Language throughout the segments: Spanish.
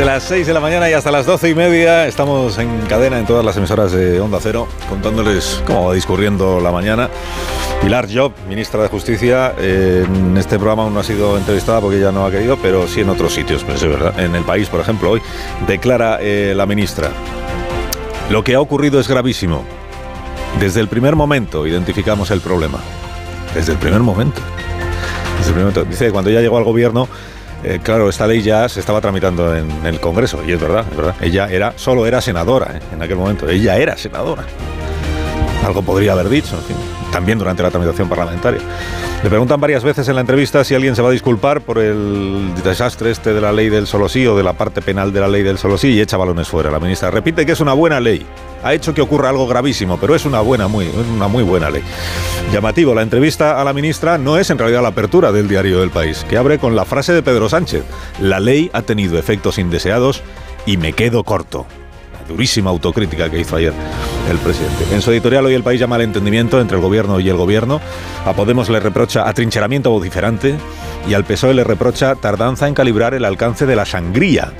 Desde las 6 de la mañana y hasta las doce y media estamos en cadena en todas las emisoras de Onda Cero contándoles cómo va discurriendo la mañana. Pilar Job, ministra de Justicia, eh, en este programa aún no ha sido entrevistada porque ella no ha querido, pero sí en otros sitios, pues es verdad. En el país, por ejemplo, hoy declara eh, la ministra. Lo que ha ocurrido es gravísimo. Desde el primer momento identificamos el problema. Desde el primer momento. Desde el primer momento. Dice que cuando ella llegó al gobierno eh, claro, esta ley ya se estaba tramitando en el Congreso, y es verdad, es verdad. Ella era, solo era senadora eh, en aquel momento, ella era senadora. Algo podría haber dicho, en fin, también durante la tramitación parlamentaria. Le preguntan varias veces en la entrevista si alguien se va a disculpar por el desastre este de la ley del solo sí o de la parte penal de la ley del solo sí y echa balones fuera. La ministra repite que es una buena ley. Ha hecho que ocurra algo gravísimo, pero es una buena, muy, una muy buena ley. Llamativo, la entrevista a la ministra no es en realidad la apertura del diario del país, que abre con la frase de Pedro Sánchez. La ley ha tenido efectos indeseados y me quedo corto durísima autocrítica que hizo ayer el presidente. En su editorial hoy el país llama al entendimiento entre el gobierno y el gobierno. A Podemos le reprocha atrincheramiento vociferante y al PSOE le reprocha tardanza en calibrar el alcance de la sangría.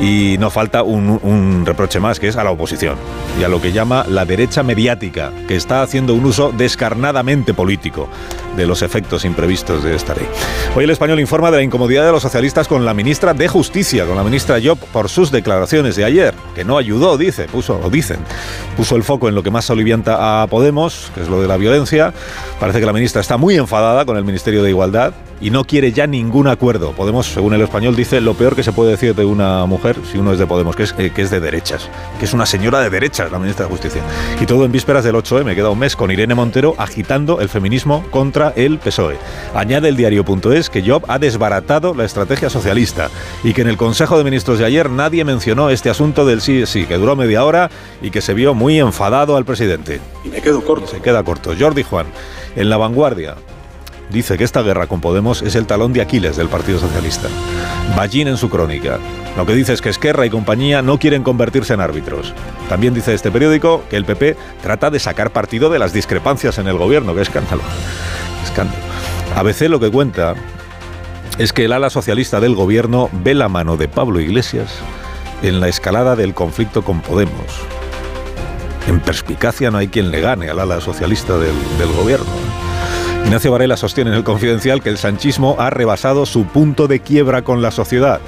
Y no falta un, reproche más, que es a la oposición y a lo que llama la derecha mediática, que está haciendo un uso descarnadamente político de los efectos imprevistos de esta ley. Hoy el español informa de la incomodidad de los socialistas con la ministra de Justicia, con la ministra Job, por sus declaraciones de ayer, que no ayudó, dice, puso, o dicen, puso el foco en lo que más alivianta a Podemos, que es lo de la violencia. Parece que la ministra está muy enfadada con el Ministerio de Igualdad y no quiere ya ningún acuerdo. Podemos, según el español, dice lo peor que se puede decir de una mujer si uno es de Podemos, que es, eh, que es de derechas, que es una señora de derechas, la ministra de Justicia. Y todo en vísperas del 8M, queda un mes con Irene Montero agitando el feminismo contra el PSOE. Añade el diario.es que Job ha desbaratado la estrategia socialista y que en el Consejo de Ministros de ayer nadie mencionó este asunto del sí sí, que duró media hora y que se vio muy enfadado al presidente. Y me quedo corto. se queda corto. Jordi Juan, en la vanguardia, dice que esta guerra con Podemos es el talón de Aquiles del Partido Socialista. Ballín en su crónica. Lo que dice es que Esquerra y compañía no quieren convertirse en árbitros. También dice este periódico que el PP trata de sacar partido de las discrepancias en el gobierno. ¡Qué escándalo! Escándalo. ABC lo que cuenta es que el ala socialista del gobierno ve la mano de Pablo Iglesias en la escalada del conflicto con Podemos. En perspicacia no hay quien le gane al ala socialista del, del gobierno. Ignacio Varela sostiene en el Confidencial que el sanchismo ha rebasado su punto de quiebra con la sociedad.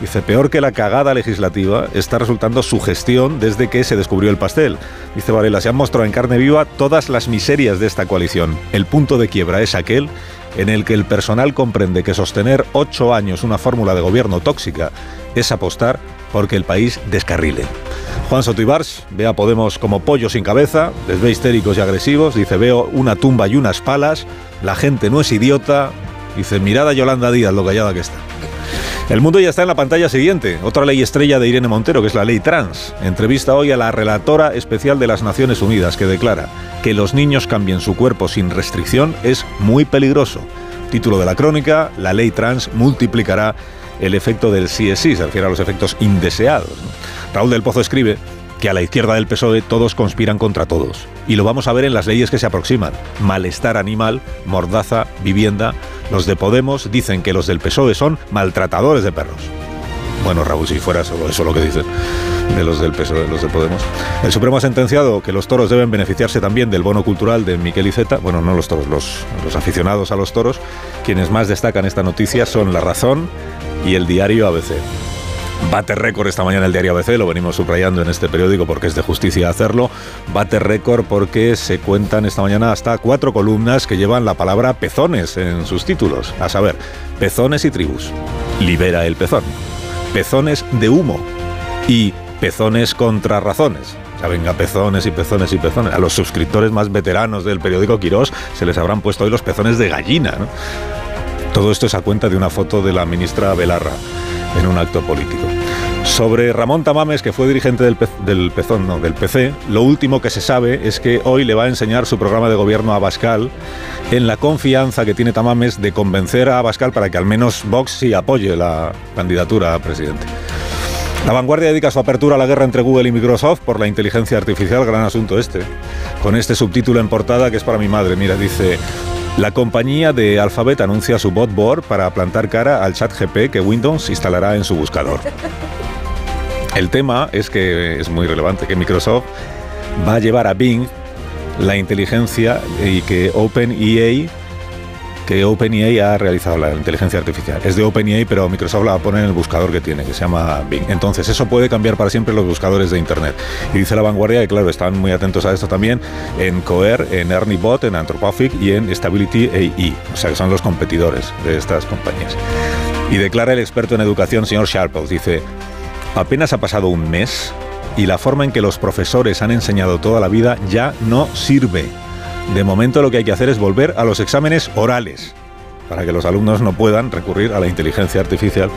Dice, peor que la cagada legislativa está resultando su gestión desde que se descubrió el pastel. Dice Varela, se han mostrado en carne viva todas las miserias de esta coalición. El punto de quiebra es aquel en el que el personal comprende que sostener ocho años una fórmula de gobierno tóxica es apostar porque el país descarrile. Juan Sotibars ve a Podemos como pollo sin cabeza, les ve histéricos y agresivos, dice veo una tumba y unas palas, la gente no es idiota, dice mirada Yolanda Díaz, lo callada que está. El mundo ya está en la pantalla siguiente, otra ley estrella de Irene Montero, que es la ley trans. Entrevista hoy a la relatora especial de las Naciones Unidas, que declara que los niños cambien su cuerpo sin restricción es muy peligroso. Título de la crónica, la ley trans multiplicará el efecto del sí es sí, se refiere a los efectos indeseados. Raúl del Pozo escribe que a la izquierda del PSOE todos conspiran contra todos. Y lo vamos a ver en las leyes que se aproximan. Malestar animal, mordaza, vivienda. Los de Podemos dicen que los del PSOE son maltratadores de perros. Bueno, Raúl, si fuera solo eso lo que dicen de los del PSOE, los de Podemos. El Supremo ha sentenciado que los toros deben beneficiarse también del bono cultural de Miquel Iceta. Bueno, no los toros, los, los aficionados a los toros. Quienes más destacan esta noticia son La Razón y el diario ABC. Bate récord esta mañana el diario ABC, lo venimos subrayando en este periódico porque es de justicia hacerlo. Bate récord porque se cuentan esta mañana hasta cuatro columnas que llevan la palabra pezones en sus títulos. A saber, pezones y tribus. Libera el pezón. Pezones de humo. Y pezones contra razones. Ya venga, pezones y pezones y pezones. A los suscriptores más veteranos del periódico Quirós se les habrán puesto hoy los pezones de gallina. ¿no? Todo esto es a cuenta de una foto de la ministra Belarra en un acto político. Sobre Ramón Tamames, que fue dirigente del, del Pezón, del PC, lo último que se sabe es que hoy le va a enseñar su programa de gobierno a Bascal en la confianza que tiene Tamames de convencer a Bascal para que al menos Vox sí apoye la candidatura a presidente. La vanguardia dedica su apertura a la guerra entre Google y Microsoft por la inteligencia artificial, gran asunto este, con este subtítulo en portada que es para mi madre. Mira, dice, la compañía de Alphabet anuncia su botboard para plantar cara al chat GP que Windows instalará en su buscador. El tema es que es muy relevante que Microsoft va a llevar a Bing la inteligencia y que OpenEA que ha realizado la inteligencia artificial. Es de OpenEA, pero Microsoft la poner en el buscador que tiene, que se llama Bing. Entonces, eso puede cambiar para siempre los buscadores de Internet. Y dice la vanguardia que, claro, están muy atentos a esto también en Coer, en ErnieBot, en Anthropic y en Stability AI. O sea, que son los competidores de estas compañías. Y declara el experto en educación, señor Sharples, dice, Apenas ha pasado un mes y la forma en que los profesores han enseñado toda la vida ya no sirve. De momento lo que hay que hacer es volver a los exámenes orales para que los alumnos no puedan recurrir a la inteligencia artificial.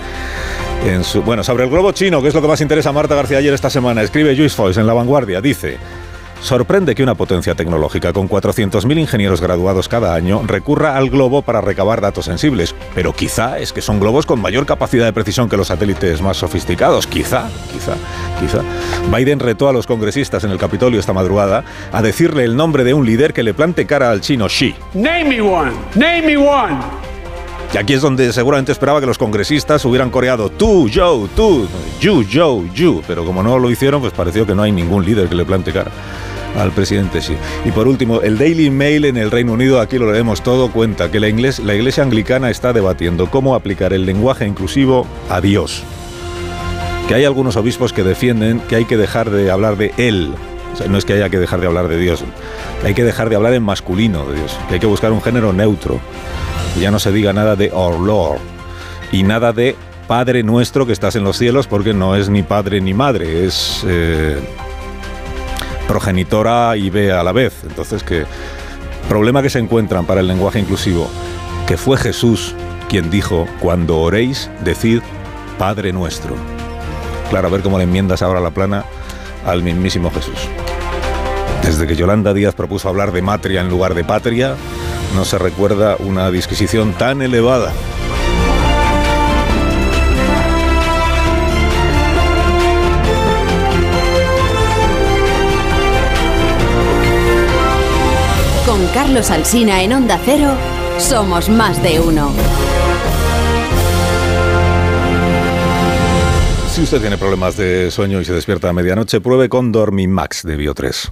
En su, bueno, sobre el globo chino, que es lo que más interesa a Marta García ayer esta semana, escribe Juice Foyce en La Vanguardia, dice... Sorprende que una potencia tecnológica con 400.000 ingenieros graduados cada año recurra al globo para recabar datos sensibles, pero quizá es que son globos con mayor capacidad de precisión que los satélites más sofisticados, quizá, quizá, quizá. Biden retó a los congresistas en el Capitolio esta madrugada a decirle el nombre de un líder que le plante cara al chino Xi. Name me one, name me one. Y aquí es donde seguramente esperaba que los congresistas hubieran coreado tú, Joe, tú, you, Joe, you. Pero como no lo hicieron, pues pareció que no hay ningún líder que le plante cara al presidente sí. Y por último, el Daily Mail en el Reino Unido, aquí lo leemos todo, cuenta que la, iglesia, la iglesia anglicana está debatiendo cómo aplicar el lenguaje inclusivo a Dios. Que hay algunos obispos que defienden que hay que dejar de hablar de él. O sea, no es que haya que dejar de hablar de Dios, hay que dejar de hablar en masculino de Dios, que hay que buscar un género neutro. Ya no se diga nada de Our Lord y nada de Padre nuestro que estás en los cielos, porque no es ni padre ni madre, es eh, progenitora y ve a la vez. Entonces, que problema que se encuentran para el lenguaje inclusivo, que fue Jesús quien dijo, cuando oréis, decid Padre nuestro. Claro, a ver cómo le enmiendas ahora la plana al mismísimo Jesús. Desde que Yolanda Díaz propuso hablar de matria en lugar de patria, no se recuerda una disquisición tan elevada. Con Carlos Alsina en Onda Cero, somos más de uno. Si usted tiene problemas de sueño y se despierta a medianoche, pruebe con Dormimax de Bio3.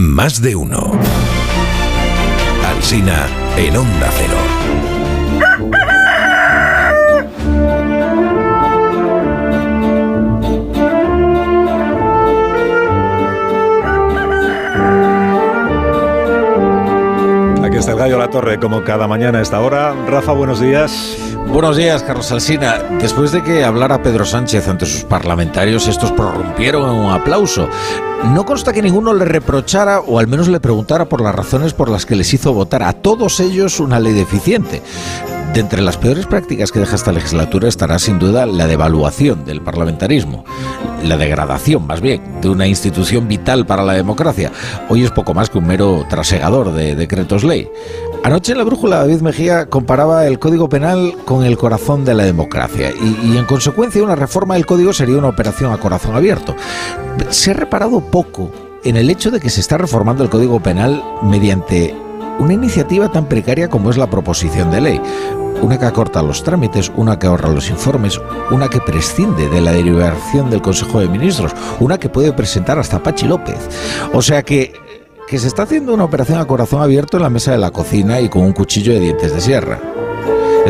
Más de uno. Alsina en Onda Cero. Está el gallo La Torre, como cada mañana a esta hora. Rafa, buenos días. Buenos días, Carlos Alsina. Después de que hablara Pedro Sánchez ante sus parlamentarios, estos prorrumpieron en un aplauso. No consta que ninguno le reprochara o al menos le preguntara por las razones por las que les hizo votar a todos ellos una ley deficiente. De entre las peores prácticas que deja esta legislatura estará sin duda la devaluación del parlamentarismo, la degradación más bien de una institución vital para la democracia. Hoy es poco más que un mero trasegador de decretos ley. Anoche en la brújula David Mejía comparaba el Código Penal con el corazón de la democracia y, y, en consecuencia una reforma del Código sería una operación a corazón abierto. Se ha reparado poco en el hecho de que se está reformando el Código Penal mediante una iniciativa tan precaria como es la proposición de ley. Una que acorta los trámites, una que ahorra los informes, una que prescinde de la derivación del Consejo de Ministros, una que puede presentar hasta Pachi López. O sea que que se está haciendo una operación a corazón abierto en la mesa de la cocina y con un cuchillo de dientes de sierra.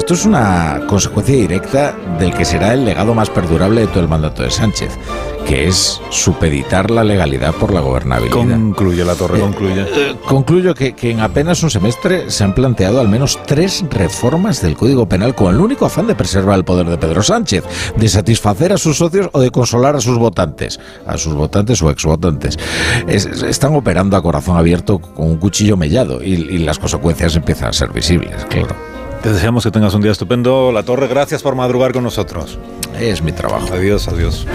Esto es una consecuencia directa del que será el legado más perdurable de todo el mandato de Sánchez, que es supeditar la legalidad por la gobernabilidad. Concluye la torre, concluye. Eh, concluyo que, que en apenas un semestre se han planteado al menos tres reformas del Código Penal con el único afán de preservar el poder de Pedro Sánchez, de satisfacer a sus socios o de consolar a sus votantes, a sus votantes o exvotantes. Es- están operando a corazón abierto con un cuchillo mellado y, y las consecuencias empiezan a ser visibles, claro. Te deseamos que tengas un día estupendo. La Torre, gracias por madrugar con nosotros. Es mi trabajo. Adiós, adiós.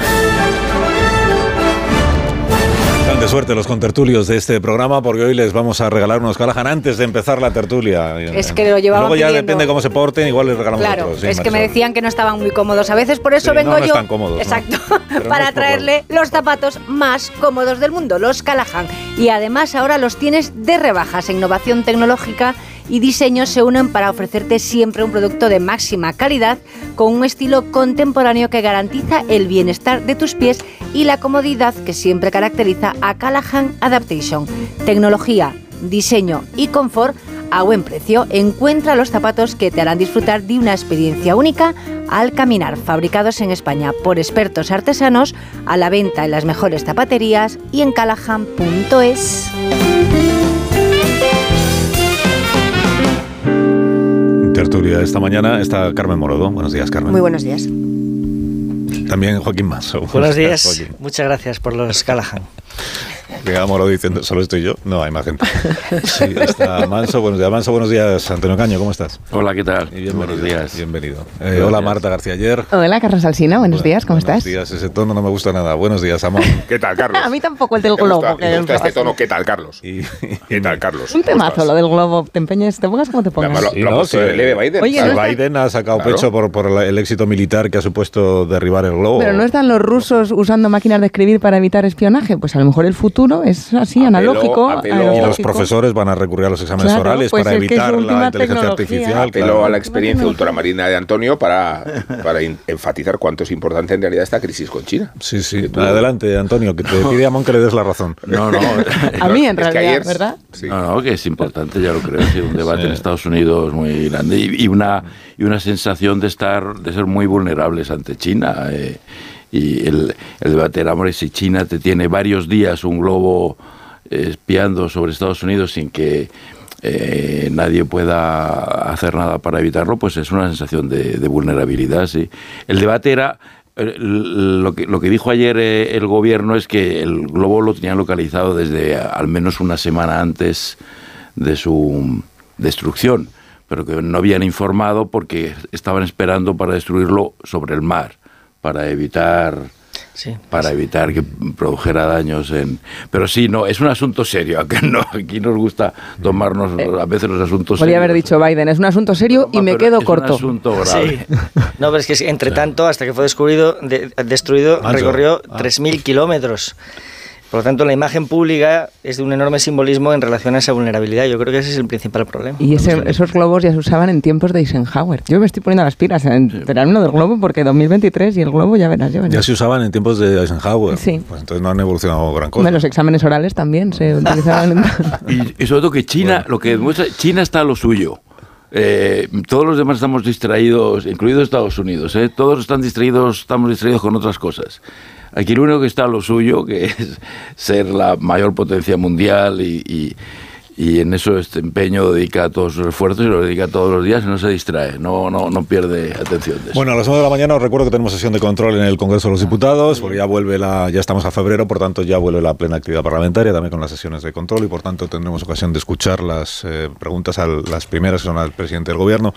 Están de suerte los contertulios de este programa porque hoy les vamos a regalar unos Callahan antes de empezar la tertulia. Es que lo llevaban Luego ya pidiendo. depende cómo se porten, igual les regalamos Claro, otros. sí, es que me decían que no estaban muy cómodos a veces, por eso Sí, vengo no, no yo. están cómodos. Exacto, no para traerle los zapatos más cómodos del mundo, los Callahan. Y además ahora los tienes de rebajas. Innovación tecnológica y diseño se unen para ofrecerte siempre un producto de máxima calidad con un estilo contemporáneo que garantiza el bienestar de tus pies y la comodidad que siempre caracteriza a Callahan Adaptation. Tecnología, diseño y confort a buen precio. Encuentra los zapatos que te harán disfrutar de una experiencia única al caminar, fabricados en España por expertos artesanos, a la venta en las mejores zapaterías y en callahan.es. Tertulia esta mañana está Carmen Morodo. Buenos días, Carmen. Muy buenos días. También Joaquín Manso. Buenos días. Joaquín. Muchas gracias por los Callahan. Llega Morodo diciendo, solo estoy yo. No, hay más gente. Sí, está Manso. Buenos días, Manso. Buenos días, Antonio Caño. ¿Cómo estás? Hola, ¿qué tal? Y bienvenido. Buenos días. Bienvenido. Eh, Buenos hola. Marta García Ayer. Hola, Carlos Alsina, buenos días, ¿cómo Buenos estás? días. Ese tono no me gusta nada. Buenos días, Amón. ¿Qué tal, Carlos? A mí tampoco el del ¿Te gusta- globo. que ¿Te gusta es este tono? ¿Qué tal, Carlos? Y, ¿Qué tal, Carlos? Un ¿Cómo temazo estás? lo del globo. Te empeñes, te pongas como te pongas. Sí, lo, lo no, que- el leve Biden. Oye, no está- Biden ha sacado Claro. pecho por, por el éxito militar que ha supuesto derribar el globo. Pero no están los rusos usando máquinas de escribir para evitar espionaje. Pues a lo mejor el futuro es así, Apelo- analógico. apelo- Y los profesores van a recurrir a los exámenes Claro, orales pues para es es evitar la inteligencia tecnología. artificial. Apelo claro. a la experiencia ultramarina de Antonio para, para in- enfatizar cuánto es importante en realidad esta crisis con China. Sí, sí. Que tú- Adelante, Antonio, que te pide Amón que le des la razón. No, no. A mí, en Es realidad, ayer- ¿verdad? Sí. No, no, que es importante, ya lo creo. Sí, un debate Sí. en Estados Unidos muy grande y, y una y una sensación de estar de ser muy vulnerables ante China. eh, y el, debate era, hombre, si China te tiene varios días un globo espiando sobre Estados Unidos sin que eh, nadie pueda hacer nada para evitarlo, pues es una sensación de, de vulnerabilidad, sí. El debate era eh, lo que, lo que dijo ayer eh, el gobierno es que el globo lo tenían localizado desde al menos una semana antes de su destrucción, pero que no habían informado porque estaban esperando para destruirlo sobre el mar, para evitar Sí. para evitar que produjera daños en pero sí no es un asunto serio no aquí nos gusta tomarnos a veces los asuntos Podría haber serios. dicho Biden, es un asunto serio y me quedo es corto. un asunto grave Sí. No, pero es que entre tanto, hasta que fue descubrido, de- destruido, Manso. recorrió Ah. 3.000 kilómetros. Por lo tanto, la imagen pública es de un enorme simbolismo en relación a esa vulnerabilidad. Yo creo que ese es el principal problema. Y ese- esos globos ya se usaban en tiempos de Eisenhower. Yo me estoy poniendo las pilas en enterarme del globo porque 202023 y el globo ya verás, ya verás. Ya se usaban en tiempos de Eisenhower. Sí. Pues entonces no han evolucionado gran cosa. Hombre, los exámenes orales también se utilizaban. en- Y, y sobre todo que China, lo que demuestra, China está a lo suyo. Eh, todos los demás estamos distraídos, incluido Estados Unidos. ¿eh? Todos están distraídos, estamos distraídos con otras cosas. Aquí lo único que está lo suyo, que es ser la mayor potencia mundial y- y en eso este empeño dedica todos sus esfuerzos y lo dedica todos los días y no se distrae, no, no, no pierde atención. Bueno, a las 9 de la mañana os recuerdo que tenemos sesión de control en el Congreso de los Diputados, porque ya vuelve la, ya estamos a febrero, por tanto ya vuelve la plena actividad parlamentaria, también con las sesiones de control y por tanto tendremos ocasión de escuchar las eh, preguntas a las primeras que son al presidente del gobierno.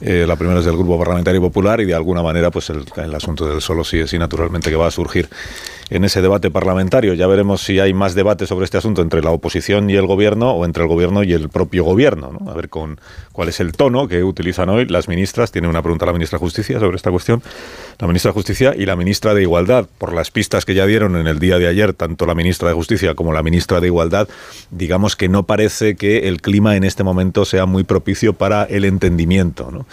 Eh, la primera es del Grupo Parlamentario Popular y de alguna manera pues el, el asunto del solo sí es sí naturalmente que va a surgir en ese debate parlamentario. Ya veremos si hay más debate sobre este asunto entre la oposición y el gobierno o entre el gobierno y el propio gobierno. ¿no? A ver con cuál es el tono que utilizan hoy las ministras. Tiene una pregunta la ministra de Justicia sobre esta cuestión. La ministra de Justicia y la ministra de Igualdad. Por las pistas que ya dieron en el día de ayer, tanto la ministra de Justicia como la ministra de Igualdad, digamos que no parece que el clima en este momento sea muy propicio para el entendimiento.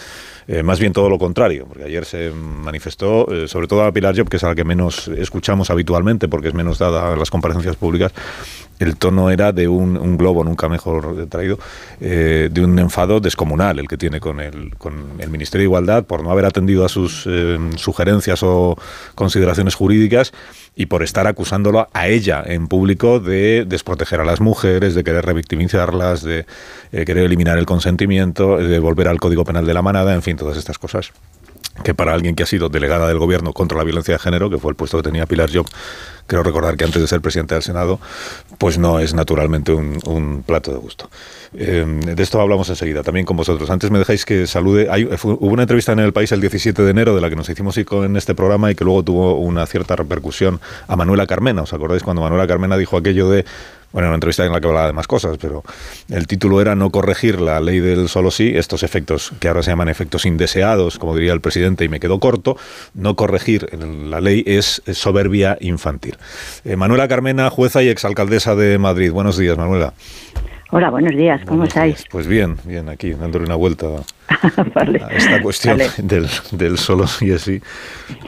Eh, más bien todo lo contrario, porque ayer se manifestó, eh, sobre todo a Pilar Job, que es a la que menos escuchamos habitualmente, porque es menos dada a las comparecencias públicas, el tono era de un, globo, nunca mejor traído, eh, de un enfado descomunal el que tiene con el, con el Ministerio de Igualdad por no haber atendido a sus sugerencias o consideraciones jurídicas y por estar acusándolo a ella en público de desproteger a las mujeres, de querer revictimizarlas, de querer eliminar el consentimiento, de volver al Código Penal de la Manada, en fin, todas estas cosas que para alguien que ha sido delegada del gobierno contra la violencia de género, que fue el puesto que tenía Pilar Job, creo recordar que antes de ser presidente del Senado, pues no es naturalmente un, plato de gusto. Eh, de esto hablamos enseguida, también con vosotros. Antes me dejáis que salude. Hay, hubo una entrevista en el país el 17 de enero de la que nos hicimos en este programa y que luego tuvo una cierta repercusión a Manuela Carmena. ¿Os acordáis cuando Manuela Carmena dijo aquello de bueno, una entrevista en la que hablaba de más cosas, pero el título era No corregir la ley del solo sí, estos efectos que ahora se llaman efectos indeseados, como diría el presidente, y me quedo corto, no corregir la ley es soberbia infantil. Eh, Manuela Carmena, jueza y exalcaldesa de Madrid. Buenos días, Manuela. Hola, buenos días, ¿cómo estáis? Pues bien, bien, aquí dándole una vuelta a esta cuestión del, solo sí es sí.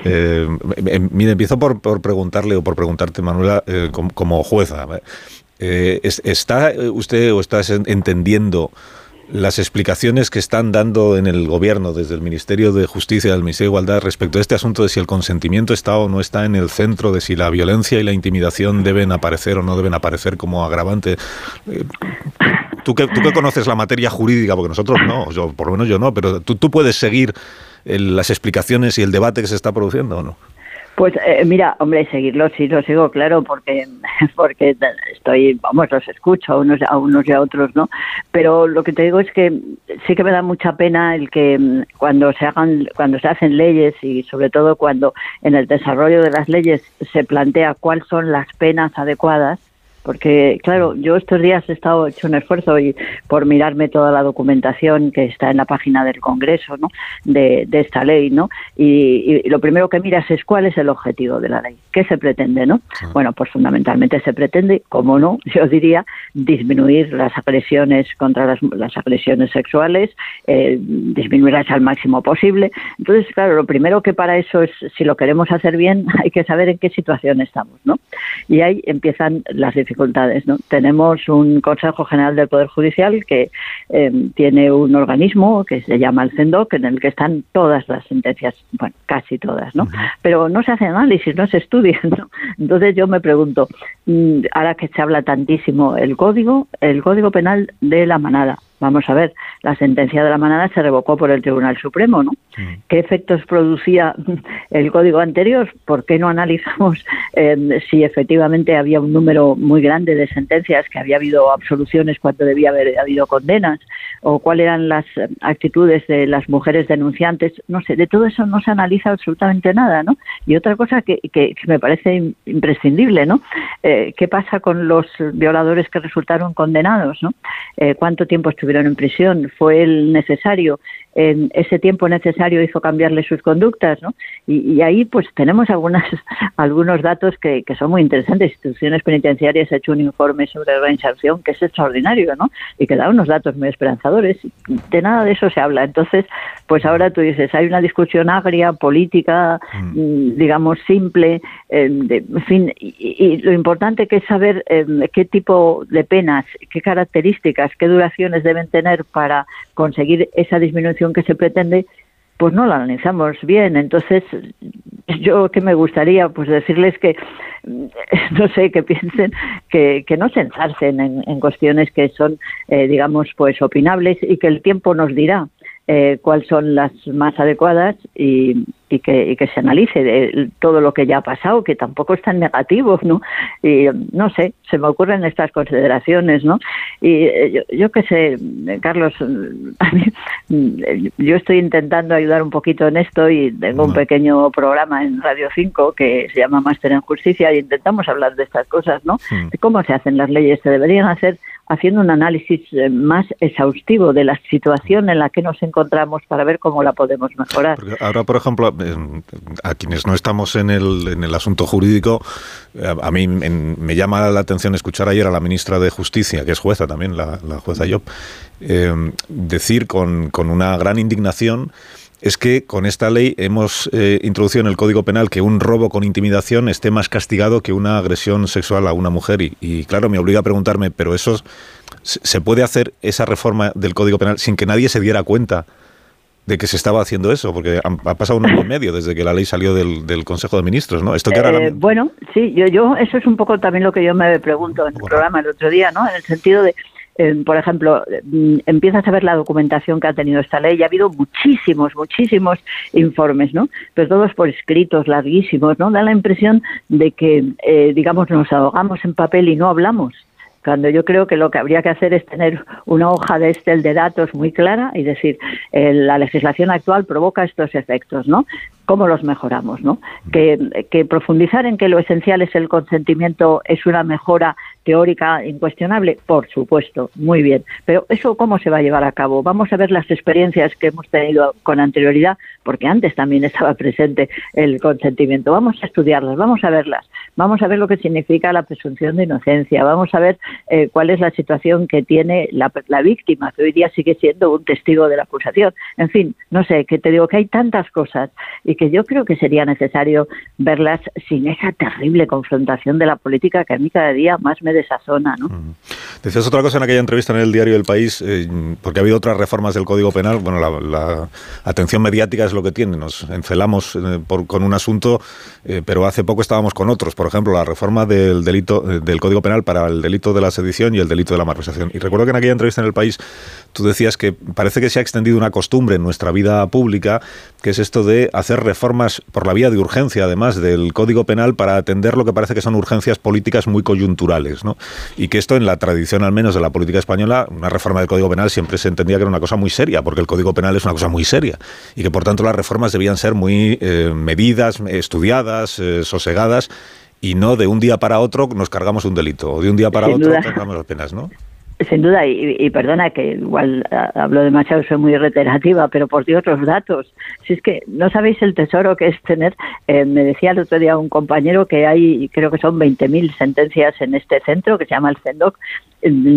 Eh, mire, empiezo por, preguntarle o por preguntarte, Manuela, eh, como, jueza. Eh, ¿Está usted o estás entendiendo las explicaciones que están dando en el gobierno desde el Ministerio de Justicia y del Ministerio de Igualdad respecto a este asunto de si el consentimiento está o no está en el centro, de si la violencia y la intimidación deben aparecer o no deben aparecer como agravante? Eh, tú que, tú que conoces la materia jurídica, porque nosotros no, yo, por lo menos yo no, pero tú, tú puedes seguir las explicaciones y el debate que se está produciendo o no? Pues eh, mira, hombre, seguirlo sí lo sigo, claro, porque porque estoy, vamos, los escucho a unos, a unos y a otros, ¿no? Pero lo que te digo es que sí que me da mucha pena el que mm, cuando se hagan, cuando se hacen leyes y sobre todo cuando en el desarrollo de las leyes se plantea cuáles son las penas adecuadas, porque claro, yo estos días he estado hecho un esfuerzo y por mirarme toda la documentación que está en la página del Congreso, ¿no? De, esta ley, ¿no? Y, lo primero que miras es cuál es el objetivo de la ley, qué se pretende, ¿no? Bueno, pues fundamentalmente se pretende, como no, yo diría, disminuir las agresiones contra las, las agresiones sexuales, eh, disminuirlas al máximo posible. Entonces, claro, lo primero que para eso es, si lo queremos hacer bien, hay que saber en qué situación estamos, ¿no? Y ahí empiezan las dificultades dificultades. ¿no? Tenemos un Consejo General del Poder Judicial que eh, tiene un organismo que se llama el CENDOC, en el que están todas las sentencias, bueno, casi todas, ¿no? Pero no se hace análisis, no se estudia. ¿no? Entonces yo me pregunto, mm, ahora que se habla tantísimo, el código, el código penal de la manada, Vamos a ver, la sentencia de la manada se revocó por el Tribunal Supremo, ¿no? ¿Qué efectos producía el código anterior? ¿Por qué no analizamos eh, si efectivamente había un número muy grande de sentencias, que había habido absoluciones cuando debía haber habido condenas? ¿O cuáles eran las actitudes de las mujeres denunciantes? No sé, de todo eso no se analiza absolutamente nada, ¿no? Y otra cosa que, que, me parece imprescindible, ¿no? Eh, ¿Qué pasa con los violadores que resultaron condenados, ¿no? Eh, ¿Cuánto tiempo estuvieron en prisión, fue el necesario, en ese tiempo necesario hizo cambiarle sus conductas, ¿no? Y, ahí pues tenemos algunas, algunos datos que, son muy interesantes. Instituciones penitenciarias ha hecho un informe sobre la reinserción que es extraordinario, ¿no? Y que da unos datos muy esperanzadores. De nada de eso se habla. Entonces, pues ahora tú dices, hay una discusión agria, política, mm. Mm, digamos, simple, eh, en fin, y, lo importante que es saber eh, qué tipo de penas, qué características, qué duraciones deben tener para conseguir esa disminución que se pretende, pues no la analizamos bien. Entonces, yo que me gustaría pues decirles que, no sé, que piensen, que, que no se ensarcen en, cuestiones que son, eh, digamos, pues opinables y que el tiempo nos dirá eh, cuáles son las más adecuadas y, y que, que se analice de todo lo que ya ha pasado, que tampoco es tan negativo, ¿no? Y no sé, se me ocurren estas consideraciones, ¿no? Y eh, yo, yo qué sé, Carlos, a mí, yo estoy intentando ayudar un poquito en esto y tengo un pequeño programa en Radio 5 que se llama Máster en Justicia y intentamos hablar de estas cosas, ¿no? De cómo se hacen las leyes, se deberían hacer haciendo un análisis eh, más exhaustivo de la situación en la que nos encontramos para ver cómo la podemos mejorar. ahora, por ejemplo, a quienes no estamos en el, en el asunto jurídico, a, mí me llama la atención escuchar ayer a la ministra de Justicia, que es jueza también, la, jueza Job, eh, decir con una gran indignación es que con esta ley hemos eh, introducido en el Código Penal que un robo con intimidación esté más castigado que una agresión sexual a una mujer. Y, y claro, me obliga a preguntarme, ¿pero eso se puede hacer esa reforma del Código Penal sin que nadie se diera cuenta? de que se estaba haciendo eso, porque ha, pasado un año y medio desde que la ley salió del, del Consejo de Ministros, ¿no? Esto que ahora la- Eh, bueno, sí, yo, yo, eso es un poco también lo que yo me pregunto en el programa el otro día, ¿no? En el sentido de, eh, por ejemplo, mm, empiezas a ver la documentación que ha tenido esta ley ha habido muchísimos, muchísimos informes, ¿no? Pero todos por escritos, larguísimos, ¿no? Da la impresión de que, eh, digamos, nos ahogamos en papel y no hablamos. Cuando yo creo que lo que habría que hacer es tener una hoja de Excel de datos muy clara y decir, eh, la legislación actual provoca estos efectos, ¿no? ¿Cómo los mejoramos, no? Que, profundizar en que lo esencial es el consentimiento es una mejora teórica incuestionable, por supuesto, muy bien. Pero eso cómo se va a llevar a cabo? Vamos a ver las experiencias que hemos tenido con anterioridad, porque antes también estaba presente el consentimiento. Vamos a estudiarlas, vamos a verlas, vamos a ver lo que significa la presunción de inocencia, vamos a ver eh, cuál es la situación que tiene la, la víctima, que hoy día sigue siendo un testigo de la acusación. En fin, no sé, que te digo que hay tantas cosas que yo creo que sería necesario verlas sin esa terrible confrontación de la política que a mí cada día más me desazona, ¿no? Decías otra cosa en aquella entrevista en el diario El País, eh, porque ha habido otras reformas del Código Penal. Bueno, la, atención mediática es lo que tiene. Nos encelamos eh, por, con un asunto, eh, pero hace poco estábamos con otros. Por ejemplo, la reforma del delito del Código Penal para el delito de la sedición y el delito de la malversación. Y recuerdo que en aquella entrevista en El País tú decías que parece que se ha extendido una costumbre en nuestra vida pública, que es esto de hacer reformas por la vía de urgencia, además del Código Penal, para atender lo que parece que son urgencias políticas muy coyunturales, ¿no? Y que esto en la tradición al menos de la política española, una reforma del Código Penal siempre se entendía que era una cosa muy seria, porque el Código Penal es una cosa muy seria y que por tanto las reformas debían ser muy eh, medidas, estudiadas, eh, sosegadas y no de un día para otro nos cargamos un delito o de un día para Sin otro duda. cargamos las penas, ¿no? Sin duda, y, y perdona que igual ah, hablo demasiado, soy muy reiterativa, pero por Dios, los datos. Si es que no sabéis el tesoro que es tener, eh, me decía el otro día un compañero que hay, creo que son 20.000 sentencias en este centro que se llama el CENDOC en-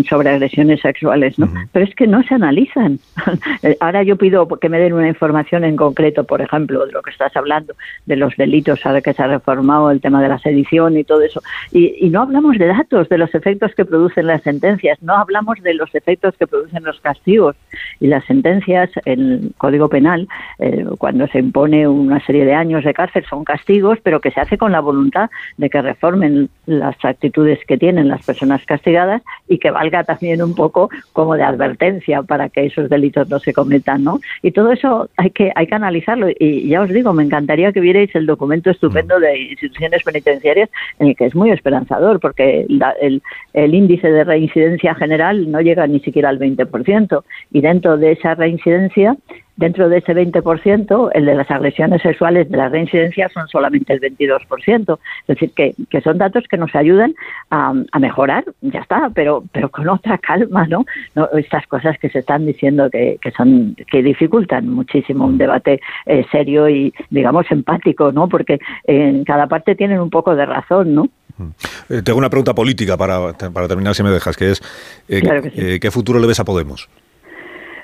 sobre agresiones sexuales, ¿no? Pero es que no se analizan. Ahora yo pido que me den una información en concreto, por ejemplo, de lo que estás hablando, de los delitos, ahora que se ha reformado el tema de la sedición y todo eso. Y, y no hablamos de datos, de los efectos que producen las sentencias, no hablamos de los efectos que producen los castigos. Y las sentencias, en el Código Penal, eh, cuando se impone una serie de años de cárcel, son castigos, pero que se hace con la voluntad de que reformen las actitudes que tienen las personas castigadas y que valga también un poco como de advertencia para que esos delitos no se cometan, ¿no? Y todo eso hay que hay que analizarlo. Y ya os digo, me encantaría que vierais el documento estupendo de instituciones penitenciarias en el que es muy esperanzador porque la- el, el índice de reincidencia general no llega ni siquiera al 20% y dentro de esa reincidencia Dentro de ese 20%, el de las agresiones sexuales de la reincidencia son solamente el 22%. Es decir, que, que son datos que nos ayudan a, a mejorar, ya está, pero, pero con otra calma, ¿no? No, Estas cosas que se están diciendo que, que son que dificultan muchísimo un debate eh, serio y, digamos, empático, ¿no? Porque en cada parte tienen un poco de razón, ¿no? Eh, tengo una pregunta política para, para terminar, si me dejas, que es, eh, Claro que sí. eh, ¿qué futuro le ves a Podemos?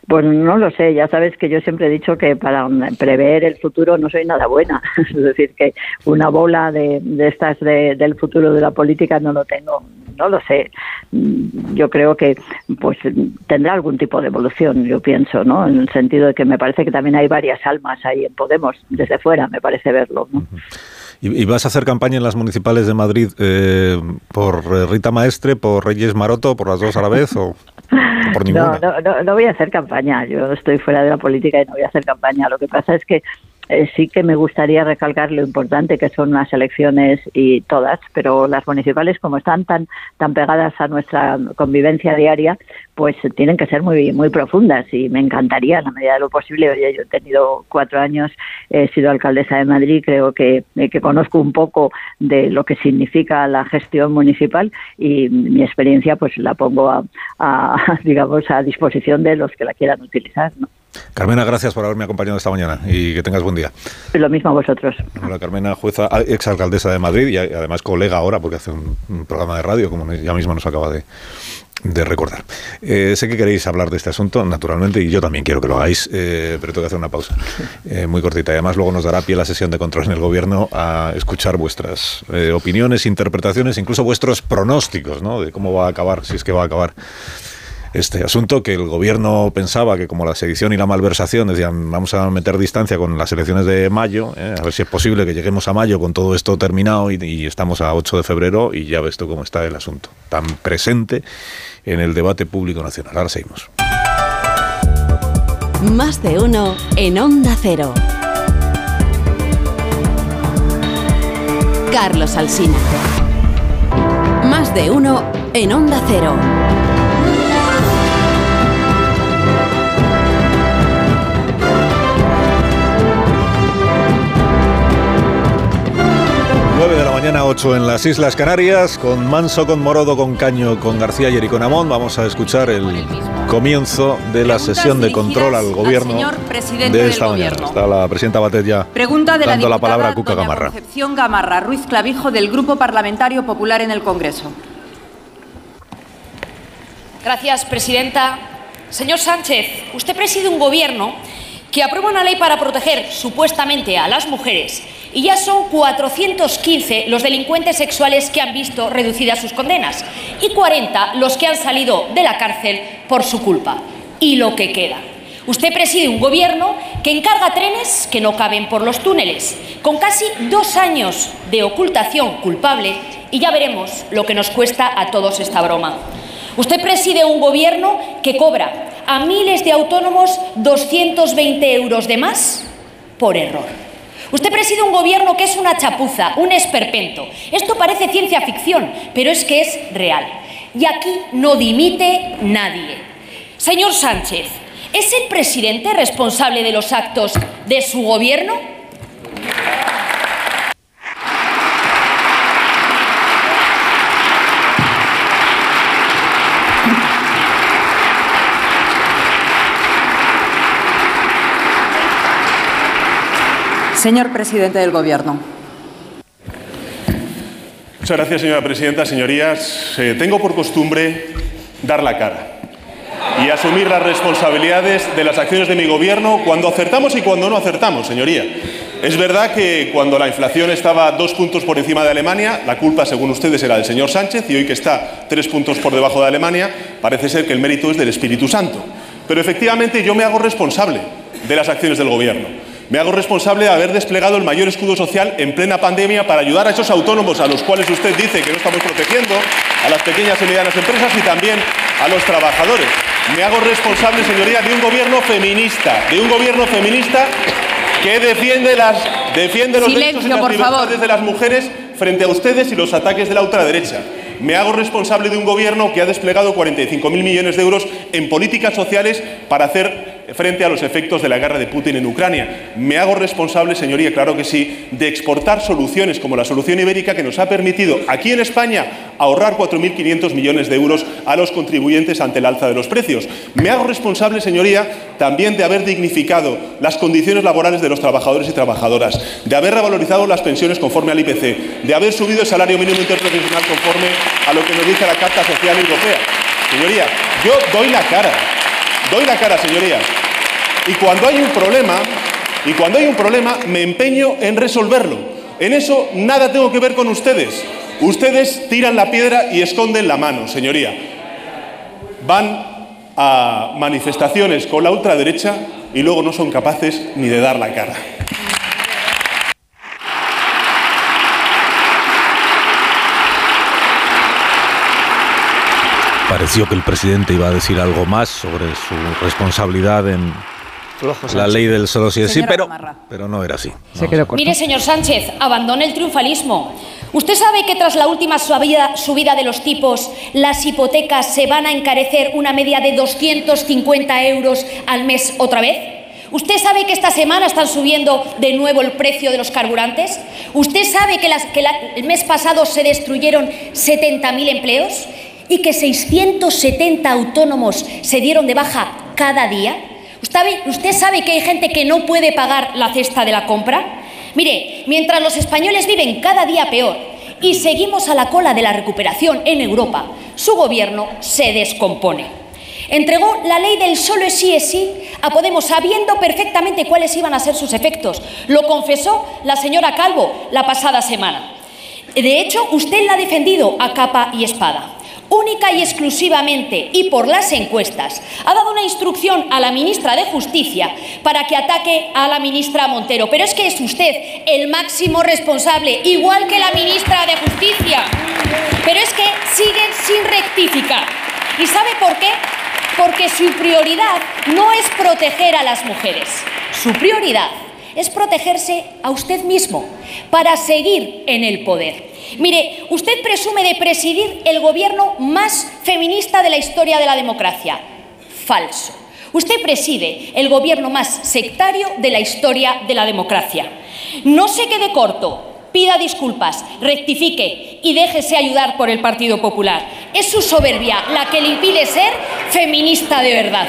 Pues no lo sé, ya sabes que yo siempre he dicho que para prever el futuro no soy nada buena. Es decir, que una bola de, de estas de- del futuro de la política no lo tengo, no lo sé. Mm, Yo creo que pues tendrá algún tipo de evolución, yo pienso, ¿no? En el sentido de que me parece que también hay varias almas ahí en Podemos, desde fuera me parece verlo, ¿no? ¿Y, vas a hacer campaña en las municipales de Madrid eh, por eh, Rita Maestre, por Reyes Maroto, por las dos a la vez o por ninguna? No, no, no, no voy a hacer campaña. Yo estoy fuera de la política y no voy a hacer campaña. Lo que pasa es que eh, sí que me gustaría recalcar lo importante que son las elecciones y todas, pero las municipales, como están tan tan pegadas a nuestra convivencia diaria, pues tienen que ser muy muy profundas y me encantaría, en la medida de lo posible. Oye, yo he tenido cuatro años, he sido alcaldesa de Madrid, creo que, eh, que conozco un poco de lo que significa la gestión municipal y mi experiencia pues la pongo a, a, digamos a disposición de los que la quieran utilizar. ¿no? Carmena, gracias por haberme acompañado esta mañana y que tengas buen día. Lo mismo a vosotros. Hola, Carmena, jueza, exalcaldesa de Madrid y además colega ahora porque hace un, un programa de radio, como ya mismo nos acaba de, de recordar. Eh, sé que queréis hablar de este asunto, naturalmente, y yo también quiero que lo hagáis, eh, pero tengo que hacer una pausa eh, muy cortita. Y además luego nos dará pie la sesión de control en el gobierno a escuchar vuestras opiniones, interpretaciones, incluso vuestros pronósticos, ¿no? De cómo va a acabar, si es que va a acabar este asunto que el gobierno pensaba que como la sedición y la malversación decían vamos a meter distancia con las elecciones de mayo, eh, a ver si es posible que lleguemos a mayo con todo esto terminado y, estamos a 8 de febrero y ya ves tú cómo está el asunto, tan presente en el debate público nacional. Ahora seguimos. Más de uno en Onda Cero. Carlos Alsina. Más de uno en Onda Cero. Mañana, 8 en las Islas Canarias, con Manso, con Morodo, con Caño, con García y con Amón. Vamos a escuchar el comienzo de la sesión de control al gobierno de esta mañana. Está la presidenta Batet ya Pregunta de dando la, la, palabra a Cuca Gamarra. Concepción Gamarra Ruiz Clavijo del Grupo Parlamentario Popular en el Congreso. Gracias, presidenta. Señor Sánchez, usted preside un gobierno que aprueba una ley para proteger supuestamente a las mujeres y ya son 415 los delincuentes sexuales que han visto reducidas sus condenas y 40 los que han salido de la cárcel por su culpa. Y lo que queda. Usted preside un gobierno que encarga trenes que no caben por los túneles, con casi dos años de ocultación culpable y ya veremos lo que nos cuesta a todos esta broma. Usted preside un gobierno que cobra a miles de autónomos 220 euros de más por error. Usted preside un gobierno que es una chapuza, un esperpento. Esto parece ciencia ficción, pero es que es real. Y aquí no dimite nadie. Señor Sánchez, ¿es el presidente responsable de los actos de su gobierno? Señor presidente del Gobierno. Muchas gracias, señora presidenta. Señorías, eh, tengo por costumbre dar la cara y asumir las responsabilidades de las acciones de mi gobierno cuando acertamos y cuando no acertamos, señoría. Es verdad que cuando la inflación estaba dos puntos por encima de Alemania, la culpa, según ustedes, era del señor Sánchez y hoy que está tres puntos por debajo de Alemania, parece ser que el mérito es del Espíritu Santo. Pero efectivamente yo me hago responsable de las acciones del gobierno. Me hago responsable de haber desplegado el mayor escudo social en plena pandemia para ayudar a esos autónomos a los cuales usted dice que no estamos protegiendo, a las pequeñas y medianas empresas y también a los trabajadores. Me hago responsable, señoría, de un gobierno feminista, de un gobierno feminista que defiende, las, defiende los derechos y las libertades de las mujeres frente a ustedes y los ataques de la ultraderecha. Me hago responsable de un gobierno que ha desplegado 45.000 millones de euros en políticas sociales para hacer frente a los efectos de la guerra de Putin en Ucrania. Me hago responsable, señoría, claro que sí, de exportar soluciones como la solución ibérica que nos ha permitido aquí en España ahorrar 4.500 millones de euros a los contribuyentes ante el alza de los precios. Me hago responsable, señoría, también de haber dignificado las condiciones laborales de los trabajadores y trabajadoras, de haber revalorizado las pensiones conforme al IPC, de haber subido el salario mínimo interprofesional conforme a lo que nos dice la Carta Social Europea. Señoría, yo doy la cara, doy la cara, señoría. Y cuando hay un problema, y cuando hay un problema, me empeño en resolverlo. En eso nada tengo que ver con ustedes. Ustedes tiran la piedra y esconden la mano, señoría. Van a manifestaciones con la ultraderecha y luego no son capaces ni de dar la cara. Pareció que el presidente iba a decir algo más sobre su responsabilidad en la ley del solo sí es sí, pero, pero no era así. Mire, señor Sánchez, abandone el triunfalismo. ¿Usted sabe que tras la última subida, subida de los tipos, las hipotecas se van a encarecer una media de 250 euros al mes otra vez? ¿Usted sabe que esta semana están subiendo de nuevo el precio de los carburantes? ¿Usted sabe que, las, que el mes pasado se destruyeron 70.000 empleos y que 670 autónomos se dieron de baja cada día? ¿Sabe- ¿Usted sabe que hay gente que no puede pagar la cesta de la compra? Mire, mientras los españoles viven cada día peor y seguimos a la cola de la recuperación en Europa, su gobierno se descompone. Entregó la ley del solo es sí es sí a Podemos sabiendo perfectamente cuáles iban a ser sus efectos. Lo confesó la señora Calvo la pasada semana. De hecho, usted la ha defendido a capa y espada. Única y exclusivamente y por las encuestas, ha dado una instrucción a la ministra de Justicia para que ataque a la ministra Montero. Pero es que es usted el máximo responsable, igual que la ministra de Justicia. Pero es que siguen sin rectificar. ¿Y sabe por qué? Porque su prioridad no es proteger a las mujeres. Su prioridad es protegerse a usted mismo para seguir en el poder. Mire, usted presume de presidir el gobierno más feminista de la historia de la democracia. Falso. Usted preside el gobierno más sectario de la historia de la democracia. No se quede corto. Pida disculpas, rectifique y déjese ayudar por el Partido Popular. Es su soberbia la que le impide ser feminista de verdad.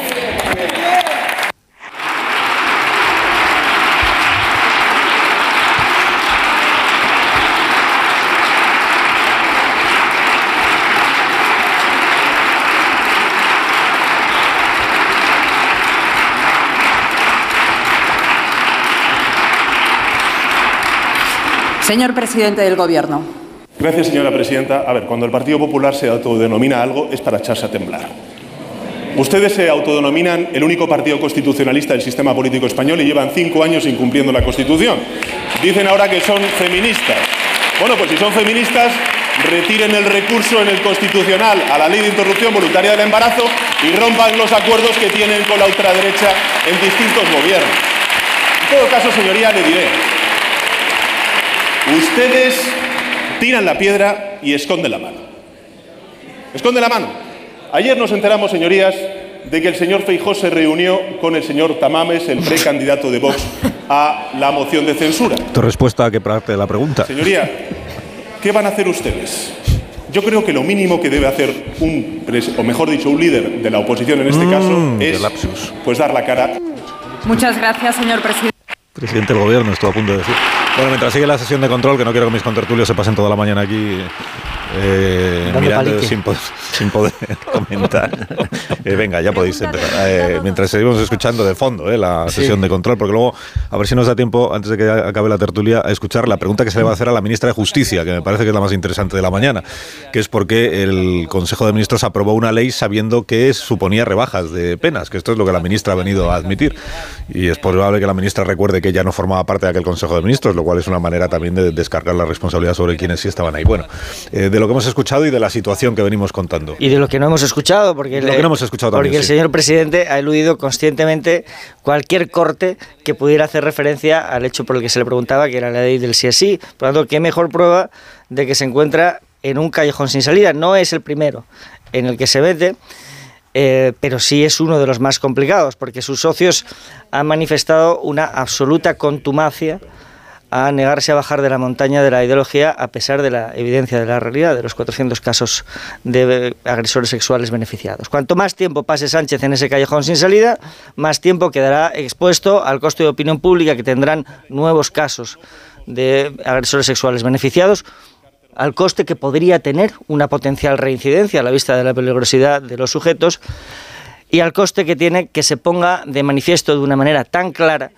Señor presidente del Gobierno. Gracias, señora presidenta. A ver, cuando el Partido Popular se autodenomina algo es para echarse a temblar. Ustedes se autodenominan el único partido constitucionalista del sistema político español y llevan cinco años incumpliendo la Constitución. Dicen ahora que son feministas. Bueno, pues si son feministas, retiren el recurso en el Constitucional a la ley de interrupción voluntaria del embarazo y rompan los acuerdos que tienen con la ultraderecha en distintos gobiernos. En todo caso, señoría, le diré, ustedes tiran la piedra y esconden la mano. Esconden la mano. Ayer nos enteramos, señorías, de que el señor Feijó se reunió con el señor Tamames, el precandidato de Vox, a la moción de censura. Tu respuesta a qué parte de la pregunta. Señoría, ¿qué van a hacer ustedes? Yo creo que lo mínimo que debe hacer un, o mejor dicho, un líder de la oposición en este Mm, caso es pues dar la cara. Muchas gracias, señor presidente. Presidente del gobierno, estuvo a punto de decir. Bueno, mientras sigue la sesión de control, que no quiero que mis contertulios se pasen toda la mañana aquí eh, mirando sin, po- sin poder comentar. Eh, venga, ya podéis empezar. Eh, mientras seguimos escuchando de fondo eh, la Sí. sesión de control, porque luego, a ver si nos da tiempo, antes de que acabe la tertulia, a escuchar la pregunta que se le va a hacer a la ministra de Justicia, que me parece que es la más interesante de la mañana, que es por qué el Consejo de Ministros aprobó una ley sabiendo que suponía rebajas de penas, que esto es lo que la ministra ha venido a admitir. Y es probable que la ministra recuerde que ya no formaba parte de aquel Consejo de Ministros, lo cual es una manera también de descargar la responsabilidad sobre quienes sí estaban ahí. Bueno, eh, de lo que hemos escuchado y de la situación que venimos contando. Y de lo que no hemos escuchado, porque, Lo que no hemos escuchado porque también, el sí. señor presidente ha eludido conscientemente cualquier corte que pudiera hacer referencia al hecho por el que se le preguntaba, que era la ley del sí es sí. Por lo tanto, qué mejor prueba de que se encuentra en un callejón sin salida. No es el primero en el que se mete, eh, pero sí es uno de los más complicados, porque sus socios han manifestado una absoluta contumacia a negarse a bajar de la montaña de la ideología a pesar de la evidencia de la realidad de los 400 casos de agresores sexuales beneficiados. Cuanto más tiempo pase Sánchez en ese callejón sin salida, más tiempo quedará expuesto al costo de opinión pública que tendrán nuevos casos de agresores sexuales beneficiados al coste que podría tener una potencial reincidencia a la vista de la peligrosidad de los sujetos y al coste que tiene que se ponga de manifiesto de una manera tan clara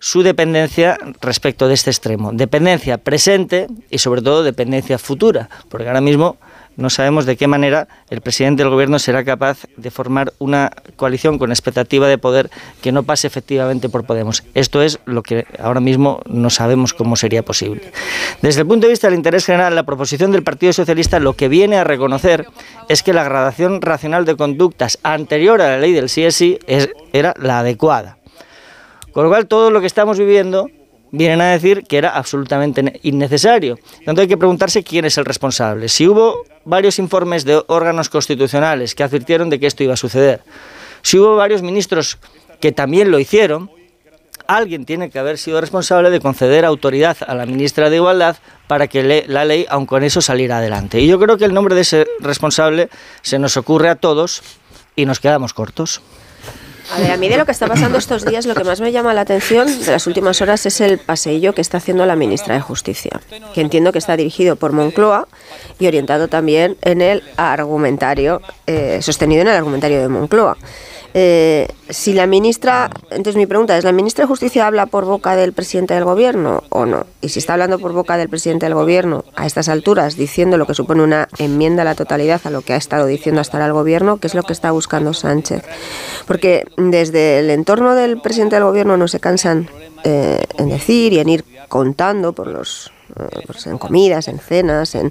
su dependencia respecto de este extremo. Dependencia presente y sobre todo dependencia futura, porque ahora mismo no sabemos de qué manera el presidente del gobierno será capaz de formar una coalición con expectativa de poder que no pase efectivamente por Podemos. Esto es lo que ahora mismo no sabemos cómo sería posible. Desde el punto de vista del interés general, la proposición del Partido Socialista lo que viene a reconocer es que la gradación racional de conductas anterior a la ley del sí es- era la adecuada. Con lo cual, todo lo que estamos viviendo vienen a decir que era absolutamente ne- innecesario. Tanto hay que preguntarse quién es el responsable. Si hubo varios informes de órganos constitucionales que advirtieron de que esto iba a suceder, si hubo varios ministros que también lo hicieron, alguien tiene que haber sido responsable de conceder autoridad a la ministra de Igualdad para que la ley, aun con eso, saliera adelante. Y yo creo que el nombre de ese responsable se nos ocurre a todos y nos quedamos cortos. A ver, a mí de lo que está pasando estos días, lo que más me llama la atención de las últimas horas es el paseillo que está haciendo la ministra de Justicia, que entiendo que está dirigido por Moncloa y orientado también en el argumentario, eh, sostenido en el argumentario de Moncloa. Eh, si la ministra, entonces mi pregunta es, ¿la ministra de Justicia habla por boca del presidente del gobierno o no? Y si está hablando por boca del presidente del gobierno a estas alturas, diciendo lo que supone una enmienda a la totalidad a lo que ha estado diciendo hasta ahora el gobierno, ¿qué es lo que está buscando Sánchez? Porque desde el entorno del presidente del gobierno no se cansan eh, en decir y en ir contando por los, eh, pues en comidas, en cenas, en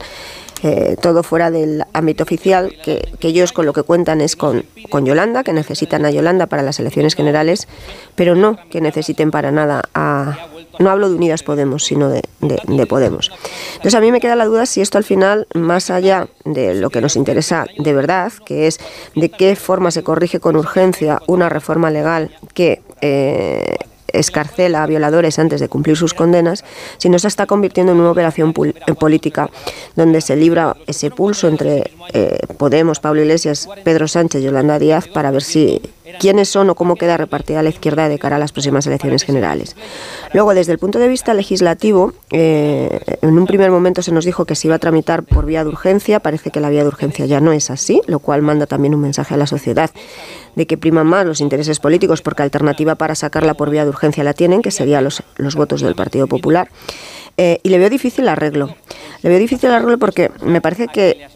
eh, todo fuera del ámbito oficial, que, ellos con lo que cuentan es con, con Yolanda, que necesitan a Yolanda para las elecciones generales, pero no que necesiten para nada a... No hablo de Unidas Podemos, sino de, de, de Podemos. Entonces a mí me queda la duda si esto al final, más allá de lo que nos interesa de verdad, que es de qué forma se corrige con urgencia una reforma legal que... Eh, escarcela a violadores antes de cumplir sus condenas, sino se está convirtiendo en una operación política donde se libra ese pulso entre eh, Podemos, Pablo Iglesias, Pedro Sánchez y Yolanda Díaz para ver si quiénes son o cómo queda repartida la izquierda de cara a las próximas elecciones generales. Luego, desde el punto de vista legislativo, eh, en un primer momento se nos dijo que se iba a tramitar por vía de urgencia, parece que la vía de urgencia ya no es así, lo cual manda también un mensaje a la sociedad de que priman más los intereses políticos porque alternativa para sacarla por vía de urgencia la tienen, que serían los, los votos del Partido Popular. Eh, y le veo difícil arreglo. Le veo difícil arreglo porque me parece que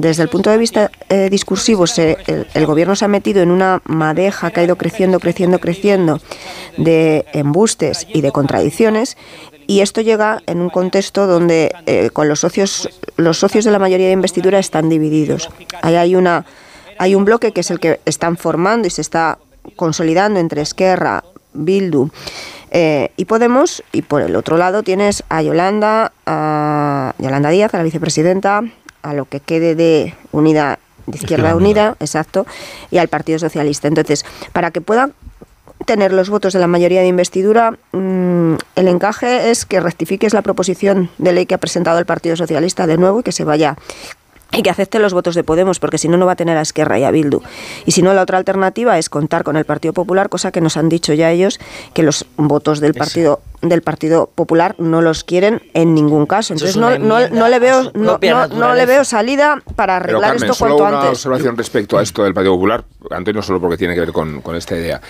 desde el punto de vista eh, discursivo el, gobierno se ha metido en una madeja que ha ido creciendo, creciendo, creciendo de embustes y de contradicciones y esto llega en un contexto donde eh, con los socios los socios de la mayoría de investidura están divididos. Ahí hay una hay un bloque que es el que están formando y se está consolidando entre Esquerra, Bildu eh, y Podemos, y por el otro lado tienes a Yolanda, a Yolanda Díaz, a la vicepresidenta, a lo que quede de Unidad de Izquierda Unida, Unida, exacto, y al Partido Socialista. Entonces, para que puedan tener los votos de la mayoría de investidura, mmm, el encaje es que rectifiques la proposición de ley que ha presentado el Partido Socialista de nuevo y que se vaya y que acepte los votos de Podemos, porque si no, no va a tener a Esquerra y a Bildu. Y si no, la otra alternativa es contar con el Partido Popular, cosa que nos han dicho ya ellos, que los votos del Partido del Partido Popular no los quieren en ningún caso. Entonces no, no, no, le veo no, no, le veo salida para arreglar Pero, Carmen, esto solo cuanto una antes. observación respecto a esto del Partido Popular, Antonio, solo porque tiene que ver con, con esta idea,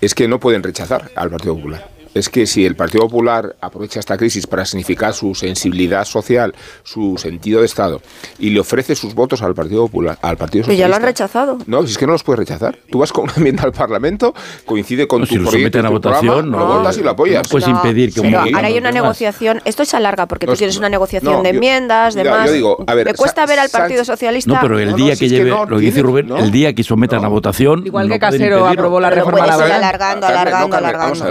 es que no pueden rechazar al Partido Popular es que si el Partido Popular aprovecha esta crisis para significar su sensibilidad social, su sentido de Estado, y le ofrece sus votos al Partido Popular, al Partido Pero Socialista. ya lo han rechazado. No, si es que no los puedes rechazar. Tú vas con una enmienda al Parlamento, coincide con No, tu si lo proyecto, someten a tu programa, votación, lo no, votas y lo apoyas. no puedes impedir que Pero gobierno ahora hay una demás. negociación. Esto se alarga porque tú No, tienes una negociación no, de enmiendas, demás. yo digo, a ver, Me cuesta ver al Partido Socialista. No, pero el No, día no, que si es que lleve, no, lo que dice Rubén, no. el día que sometan a votación. Igual no que Casero aprobó la reforma laboral. alargando, no, alargando, alargando.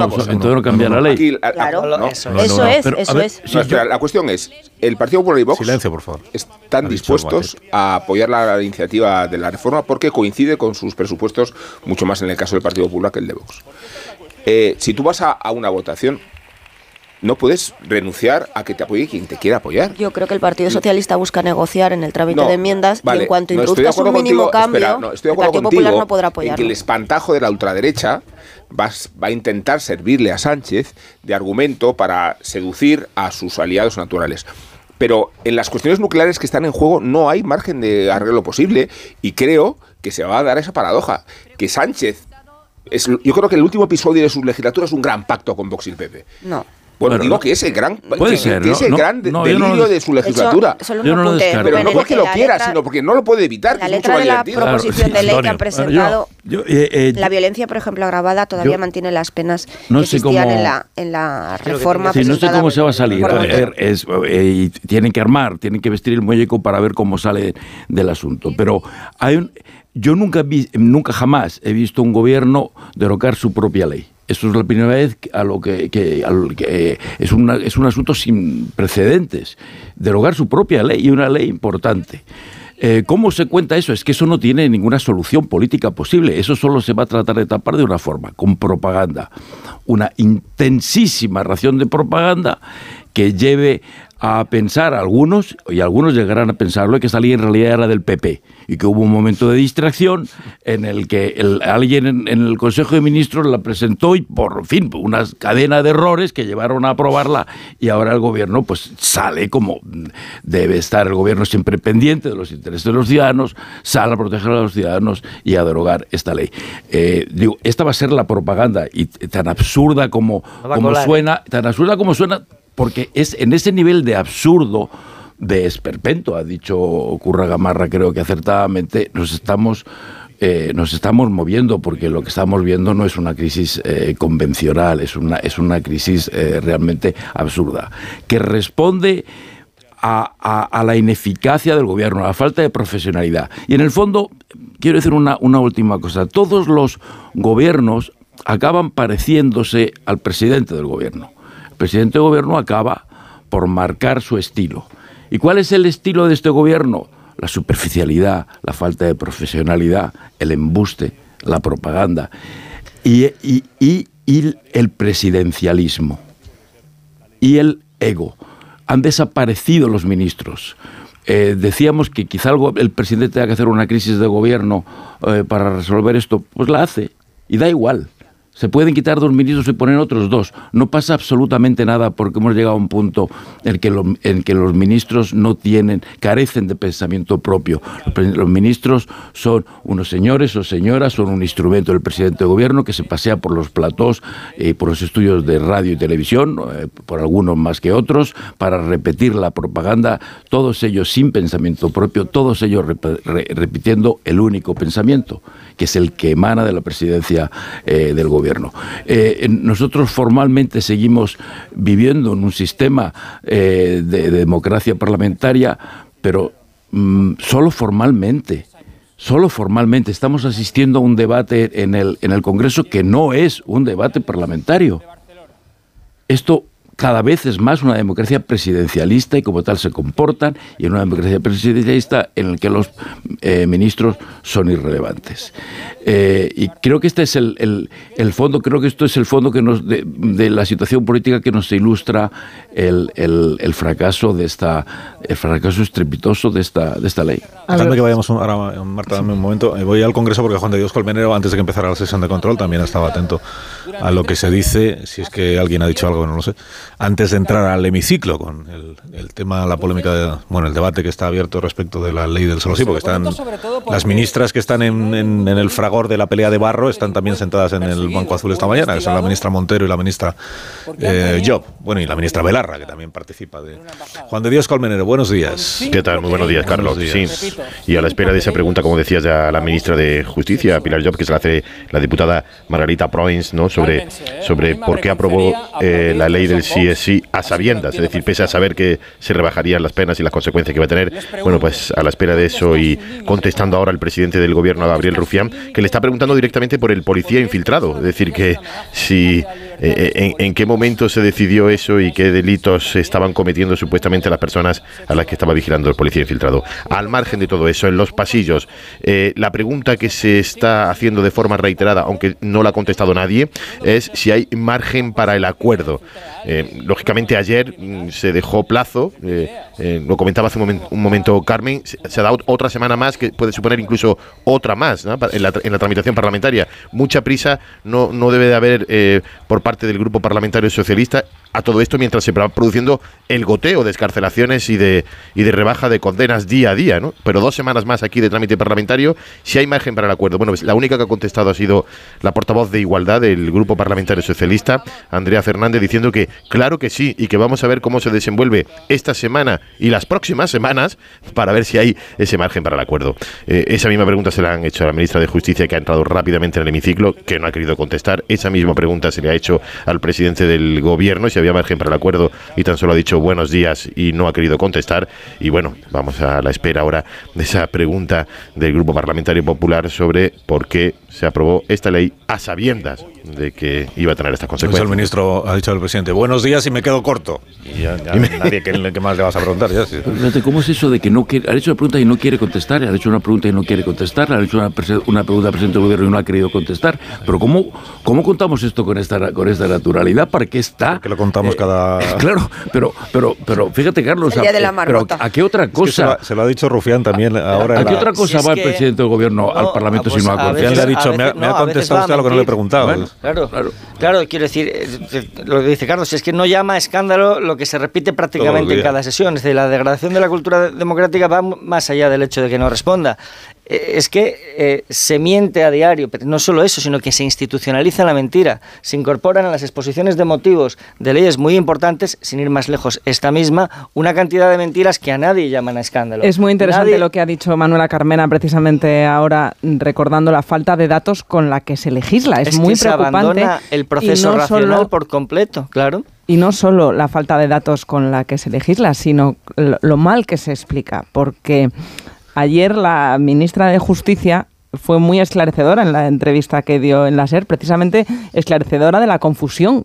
vamos a a entonces no, cambia la ley. Aquí, Claro, no, eso, no, eso no, es, pero, a eso ver, es. si espera, la cuestión es, el Partido Popular y Vox Silencio, por favor. están Ha dispuestos a apoyar la, iniciativa de la reforma porque coincide con sus presupuestos mucho más en el caso del Partido Popular que el de Vox. Eh, si tú vas a, a una votación, no puedes renunciar a que te apoye quien te quiera apoyar. Yo creo que el Partido Socialista busca negociar en el trámite No, de enmiendas y en cuanto no, introduzcas un mínimo contigo, cambio, espera, no, estoy de el Partido contigo Popular no podrá que apoyarlo. el espantajo de la ultraderecha va, va a intentar servirle a Sánchez de argumento para seducir a sus aliados naturales. Pero en las cuestiones nucleares que están en juego no hay margen de arreglo posible y creo que se va a dar esa paradoja, que Sánchez... Es, yo creo que el último episodio de su legislatura es un gran pacto con Vox y el PP. No. Bueno, Bueno, digo no. que es el gran, Puede que, ser, que ¿no? es el No, gran de- no, yo no delirio lo- de su legislatura. Eso- solo Yo no lo apunte, descarto. Pero no porque lo la quiera, letra- sino porque no lo puede evitar. que La es mucho letra de la divertido. proposición de ley que Antonio, han presentado, yo- eh, eh, la violencia, por ejemplo, agravada, todavía yo- mantiene las penas no que existían cómo- en la, en la reforma Sí, no sé cómo se va a salir. por A ver, es, eh, y tienen que armar, tienen que vestir el muñeco para ver cómo sale del asunto. Pero hay un, yo nunca, nunca jamás he visto un gobierno derogar su propia ley. Eso es la primera vez a lo que, es, una- es un asunto sin precedentes. Derogar su propia ley y una ley importante. Eh, ¿Cómo se cuenta eso? Es que eso no tiene ninguna solución política posible. Eso solo se va a tratar de tapar de una forma, con propaganda. Una intensísima ración de propaganda que lleve a pensar algunos, y algunos llegarán a pensarlo, que esa ley en realidad era del PP y que hubo un momento de distracción en el que alguien en, el Consejo de Ministros la presentó y por fin una cadena de errores que llevaron a aprobarla y ahora el gobierno pues sale como debe estar el gobierno siempre pendiente de los intereses de los ciudadanos, sale a proteger a los ciudadanos y a derogar esta ley. Eh, digo, esta va a ser la propaganda y tan absurda como, como suena, tan absurda como suena porque es en ese nivel de absurdo, de esperpento, ha dicho Curra Gamarra, creo que acertadamente, nos estamos eh, nos estamos moviendo porque lo que estamos viendo no es una crisis eh, convencional, es una, es una crisis eh, realmente absurda, que responde a, a, la ineficacia del gobierno, a la falta de profesionalidad. Y en el fondo, quiero decir una, una última cosa, todos los gobiernos acaban pareciéndose al presidente del gobierno presidente de gobierno acaba por marcar su estilo. ¿Y cuál es el estilo de este gobierno? La superficialidad, la falta de profesionalidad, el embuste, la propaganda y, el presidencialismo y el ego. Han desaparecido los ministros. Eh, decíamos que quizá el, presidente tenga que hacer una crisis de gobierno eh, para resolver esto. Pues la hace. Y da igual. Se pueden quitar dos ministros y poner otros dos. No pasa absolutamente nada porque hemos llegado a un punto en que, que los ministros no tienen, carecen de pensamiento propio. Los ministros son unos señores o señoras, son un instrumento del presidente de gobierno que se pasea por los platós y por los estudios de radio y televisión, eh, por algunos más que otros, para repetir la propaganda, todos ellos sin pensamiento propio, todos ellos repitiendo el único pensamiento, que es el que emana de la presidencia eh, del gobierno. Eh, nosotros formalmente seguimos viviendo en un sistema eh, de, democracia parlamentaria, pero mm, solo formalmente. Solo formalmente estamos asistiendo a un debate en el, en el Congreso que no es un debate parlamentario. Esto cada vez es más una democracia presidencialista y como tal se comportan y en una democracia presidencialista en la que los eh, ministros son irrelevantes. Eh, y creo que este es el, el, fondo, creo que esto es el fondo que nos, de, la situación política que nos ilustra el, el, fracaso de esta, el fracaso estrepitoso de esta, de esta ley. Dame que vayamos ahora, Marta, dame un momento. Eh, voy al Congreso porque Juan de Dios Colmenero, antes de que empezara la sesión de control, también estaba atento a lo que se dice, si es que alguien ha dicho algo, no lo sé antes de entrar al hemiciclo con el, tema, la polémica, de, bueno, el debate que está abierto respecto de la ley del solo sí, porque están las ministras que están en, el fragor de la pelea de barro están también sentadas en el Banco Azul esta mañana, que son la ministra Montero y la ministra eh, Job, bueno, y la ministra Belarra, que también participa de... Juan de Dios Colmenero, buenos días. ¿Qué tal? Muy buenos días, Carlos. Sí. Y a la espera de esa pregunta, como decías ya la ministra de Justicia, Pilar Job, que se la hace la diputada Margarita Proins, ¿no? Sobre, sobre por qué aprobó eh, la ley del sí sí a sabiendas, es decir, pese a saber que se rebajarían las penas y las consecuencias que va a tener. Bueno, pues a la espera de eso y contestando ahora el presidente del gobierno, Gabriel Rufián, que le está preguntando directamente por el policía infiltrado, es decir, que si eh, eh, en, qué momento se decidió eso y qué delitos estaban cometiendo supuestamente las personas a las que estaba vigilando el policía infiltrado. Al margen de todo eso, en los pasillos, eh, la pregunta que se está haciendo de forma reiterada, aunque no la ha contestado nadie, es si hay margen para el acuerdo. Lógicamente ayer mm, se dejó plazo, lo comentaba hace un momento, Carmen, se, ha dado otra semana más que puede suponer incluso otra más en, la, tramitación parlamentaria. Mucha prisa no, no debe de haber por parte del Grupo Parlamentario Socialista a todo esto mientras se va produciendo el goteo de escarcelaciones y de, y de rebaja de condenas día a día, ¿no? Pero dos semanas más aquí de trámite parlamentario, si hay margen para el acuerdo. Bueno, pues la única que ha contestado ha sido la portavoz de Igualdad del Grupo Parlamentario Socialista, Andrea Fernández, diciendo que claro que sí y que vamos a ver cómo se desenvuelve esta semana y las próximas semanas para ver si hay ese margen para el acuerdo. Eh, esa misma pregunta se la han hecho a la ministra de Justicia, que ha entrado rápidamente en el hemiciclo, que no ha querido contestar. Esa misma pregunta se le ha hecho al presidente del gobierno, si había margen para el acuerdo, y tan solo ha dicho buenos días y no ha querido contestar. Y bueno, vamos a la espera ahora de esa pregunta del Grupo Parlamentario Popular sobre por qué se aprobó esta ley a sabiendas de que iba a tener estas Ha dicho el consecuencias. ministro, ha dicho el presidente, buenos días y me quedo corto. Y ya, ya nadie, ¿qué, qué más le vas a preguntar? Ya, sí. Fíjate, ¿cómo es eso de que no quiere, ha hecho una pregunta y no quiere contestar, ha hecho una pregunta y no quiere contestar, ha hecho una, una pregunta al presidente del gobierno y no ha querido contestar? Pero ¿cómo, cómo contamos esto con esta, con esta naturalidad? ¿Para qué está? Que lo contamos cada... Claro, pero, pero, pero fíjate, Carlos, El día de la a, eh, pero. ¿a qué otra Es que se, lo, cosa? ha- se lo ha dicho Rufián también ahora. ¿A en qué la- otra cosa Si va que- el presidente del gobierno al No, Parlamento pues si no a a Rufián confianza? le ha dicho, a me ha, veces- me ha no, a contestado a usted a lo que no le he preguntado. Bueno, Claro, Claro. claro. quiero decir, lo que dice Carlos, es que no llama a escándalo lo que se repite prácticamente en cada sesión. Es decir, la degradación de la cultura de- democrática va más allá del hecho de que no responda. Es que eh, se miente a diario, pero no solo eso, sino que se institucionaliza la mentira. Se incorporan a las exposiciones de motivos de leyes muy importantes, sin ir más lejos, esta misma, una cantidad de mentiras que a nadie llaman a escándalo. Es muy interesante Nadie- lo que ha dicho Manuela Carmena precisamente ahora, recordando la falta de datos con la que se legisla. Es, es muy que se preocupante. abandona el proceso no racional solo- por completo, claro. Y no solo la falta de datos con la que se legisla, sino lo mal que se explica. Porque ayer la ministra de Justicia fue muy esclarecedora en la entrevista que dio en la SER, precisamente esclarecedora de la confusión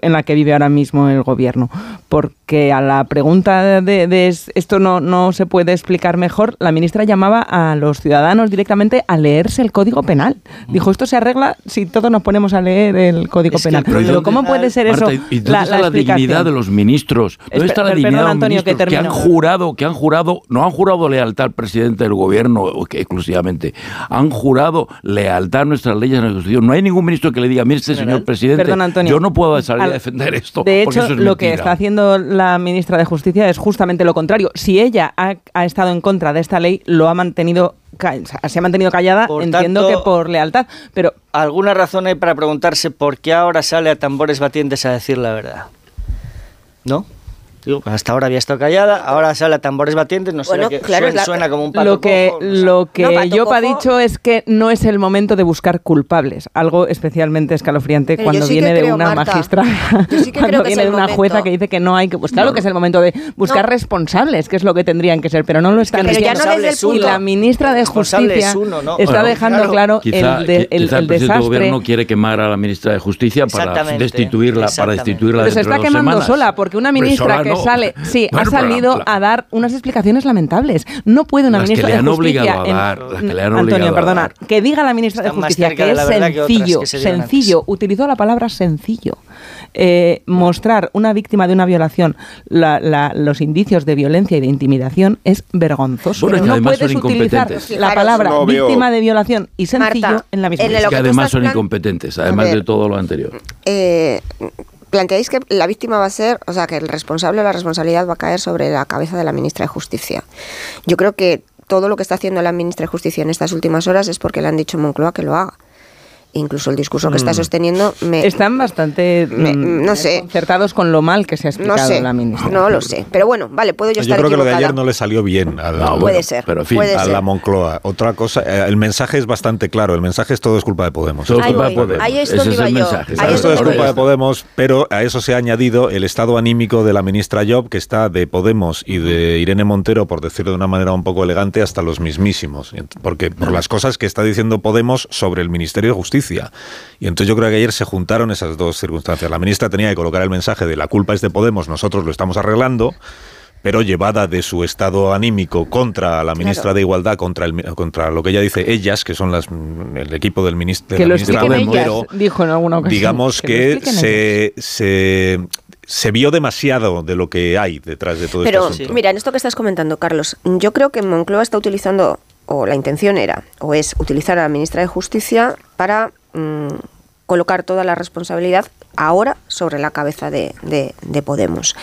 en la que vive ahora mismo el gobierno. Porque a la pregunta de, de es- esto no, no se puede explicar mejor, la ministra llamaba a los ciudadanos directamente a leerse el Código Penal. Dijo, esto se arregla si todos nos ponemos a leer el Código Es Penal. el Pero ¿cómo puede ser eso? ¿y dónde está la, dignidad de los ministros? ¿Dónde está la dignidad de los que ministros que, han jurado, que han jurado, no han jurado lealtad al presidente del gobierno que exclusivamente, han jurado lealtad a nuestras leyes a nuestra constitución. No hay ningún ministro que le diga, mire este señor presidente, Perdón, Antonio. yo no puedo salir A defender esto. De hecho, eso es lo que mentira". está haciendo la ministra de Justicia es justamente lo contrario. Si ella ha, ha estado en contra de esta ley, lo ha mantenido, se ha mantenido callada, Por entiendo tanto- que por lealtad. Pero ¿Alguna razón hay para preguntarse por qué ahora sale a tambores batientes a decir la verdad? ¿No? Digo, hasta ahora había estado callada, ahora sale a tambores batientes, no sé Bueno, que claro, suena, suena como un pato lo que, cojo, no lo que No, pato Job ha dicho es que no es el momento de buscar culpables. Algo especialmente escalofriante Pero cuando sí viene de creo, una Marta, magistrada, yo sí que cuando creo que viene el de una momento. jueza que dice que no hay que... Pues claro que es el momento de buscar No. responsables, que es lo que tendrían que ser, pero no lo están no el Y la ministra de Justicia es uno, ¿no? está Bueno, dejando claro. claro Quizá, el, de- el- quizá el el desastre. gobierno quiere quemar a la ministra de Justicia para destituirla, para destituirla Pero se está de quemando semanas. sola, porque una Hombre, ministra que no. sale, sí, Bueno, ha salido la- a dar unas explicaciones lamentables. No puede una Las que ministra de justicia, obligado a en- dar, las que le han Antonio, obligado a perdona, dar. que diga la ministra de Están justicia que de es que sencillo, que se dieron sencillo, utilizó la palabra sencillo. Eh, mostrar una víctima de una violación la- la- los indicios de violencia y de intimidación es vergonzoso. Bueno, es que no además puedes son utilizar incompetentes. la palabra No víctima de violación y sencillo Marta, en la misma lo que además son incompetentes, A además ver. de todo lo anterior. eh, planteáis que la víctima va a ser, o sea, que el responsable o la responsabilidad va a caer sobre la cabeza de la ministra de Justicia. Yo creo que todo lo que está haciendo la ministra de Justicia en estas últimas horas es porque le han dicho Moncloa que lo haga. Incluso el discurso que está Mm. sosteniendo me, Están bastante Me- mm, no sé. concertados con lo mal que se ha no explicado sé, la ministra. no lo sé. Pero bueno, vale, puedo yo, Yo estar creo que lo de ayer no le salió bien a la, No, Puede ser, pero en fin, puede a ser. la Moncloa. Otra cosa, eh, el mensaje es bastante claro. El mensaje es todo es culpa de Podemos. Todo culpa de. Podemos. Ahí es donde es iba el yo. mensaje. Ahí Claro, es esto es culpa de Podemos, pero a eso se ha añadido el estado anímico de la ministra Job, que está de Podemos y de Irene Montero, por decirlo de una manera un poco elegante, hasta los mismísimos. Porque por las cosas que está diciendo Podemos sobre el Ministerio de Justicia. Y entonces yo creo que ayer se juntaron esas dos circunstancias. La ministra tenía que colocar el mensaje de la culpa es de Podemos, nosotros lo estamos arreglando. Pero llevada de su estado anímico contra la ministra Claro. de Igualdad, contra, el, contra lo que ella dice, ellas, que son las, el equipo del ministro. que de la lo ministra expliquen Montero, ellas, dijo en alguna ocasión. digamos que, se, se, se vio demasiado de lo que hay detrás de todo Pero este asunto. mira, en esto que estás comentando, Carlos, yo creo que Moncloa está utilizando, o la intención era, o es utilizar a la ministra de Justicia para mm, colocar toda la responsabilidad ahora sobre la cabeza de, de- de Podemos.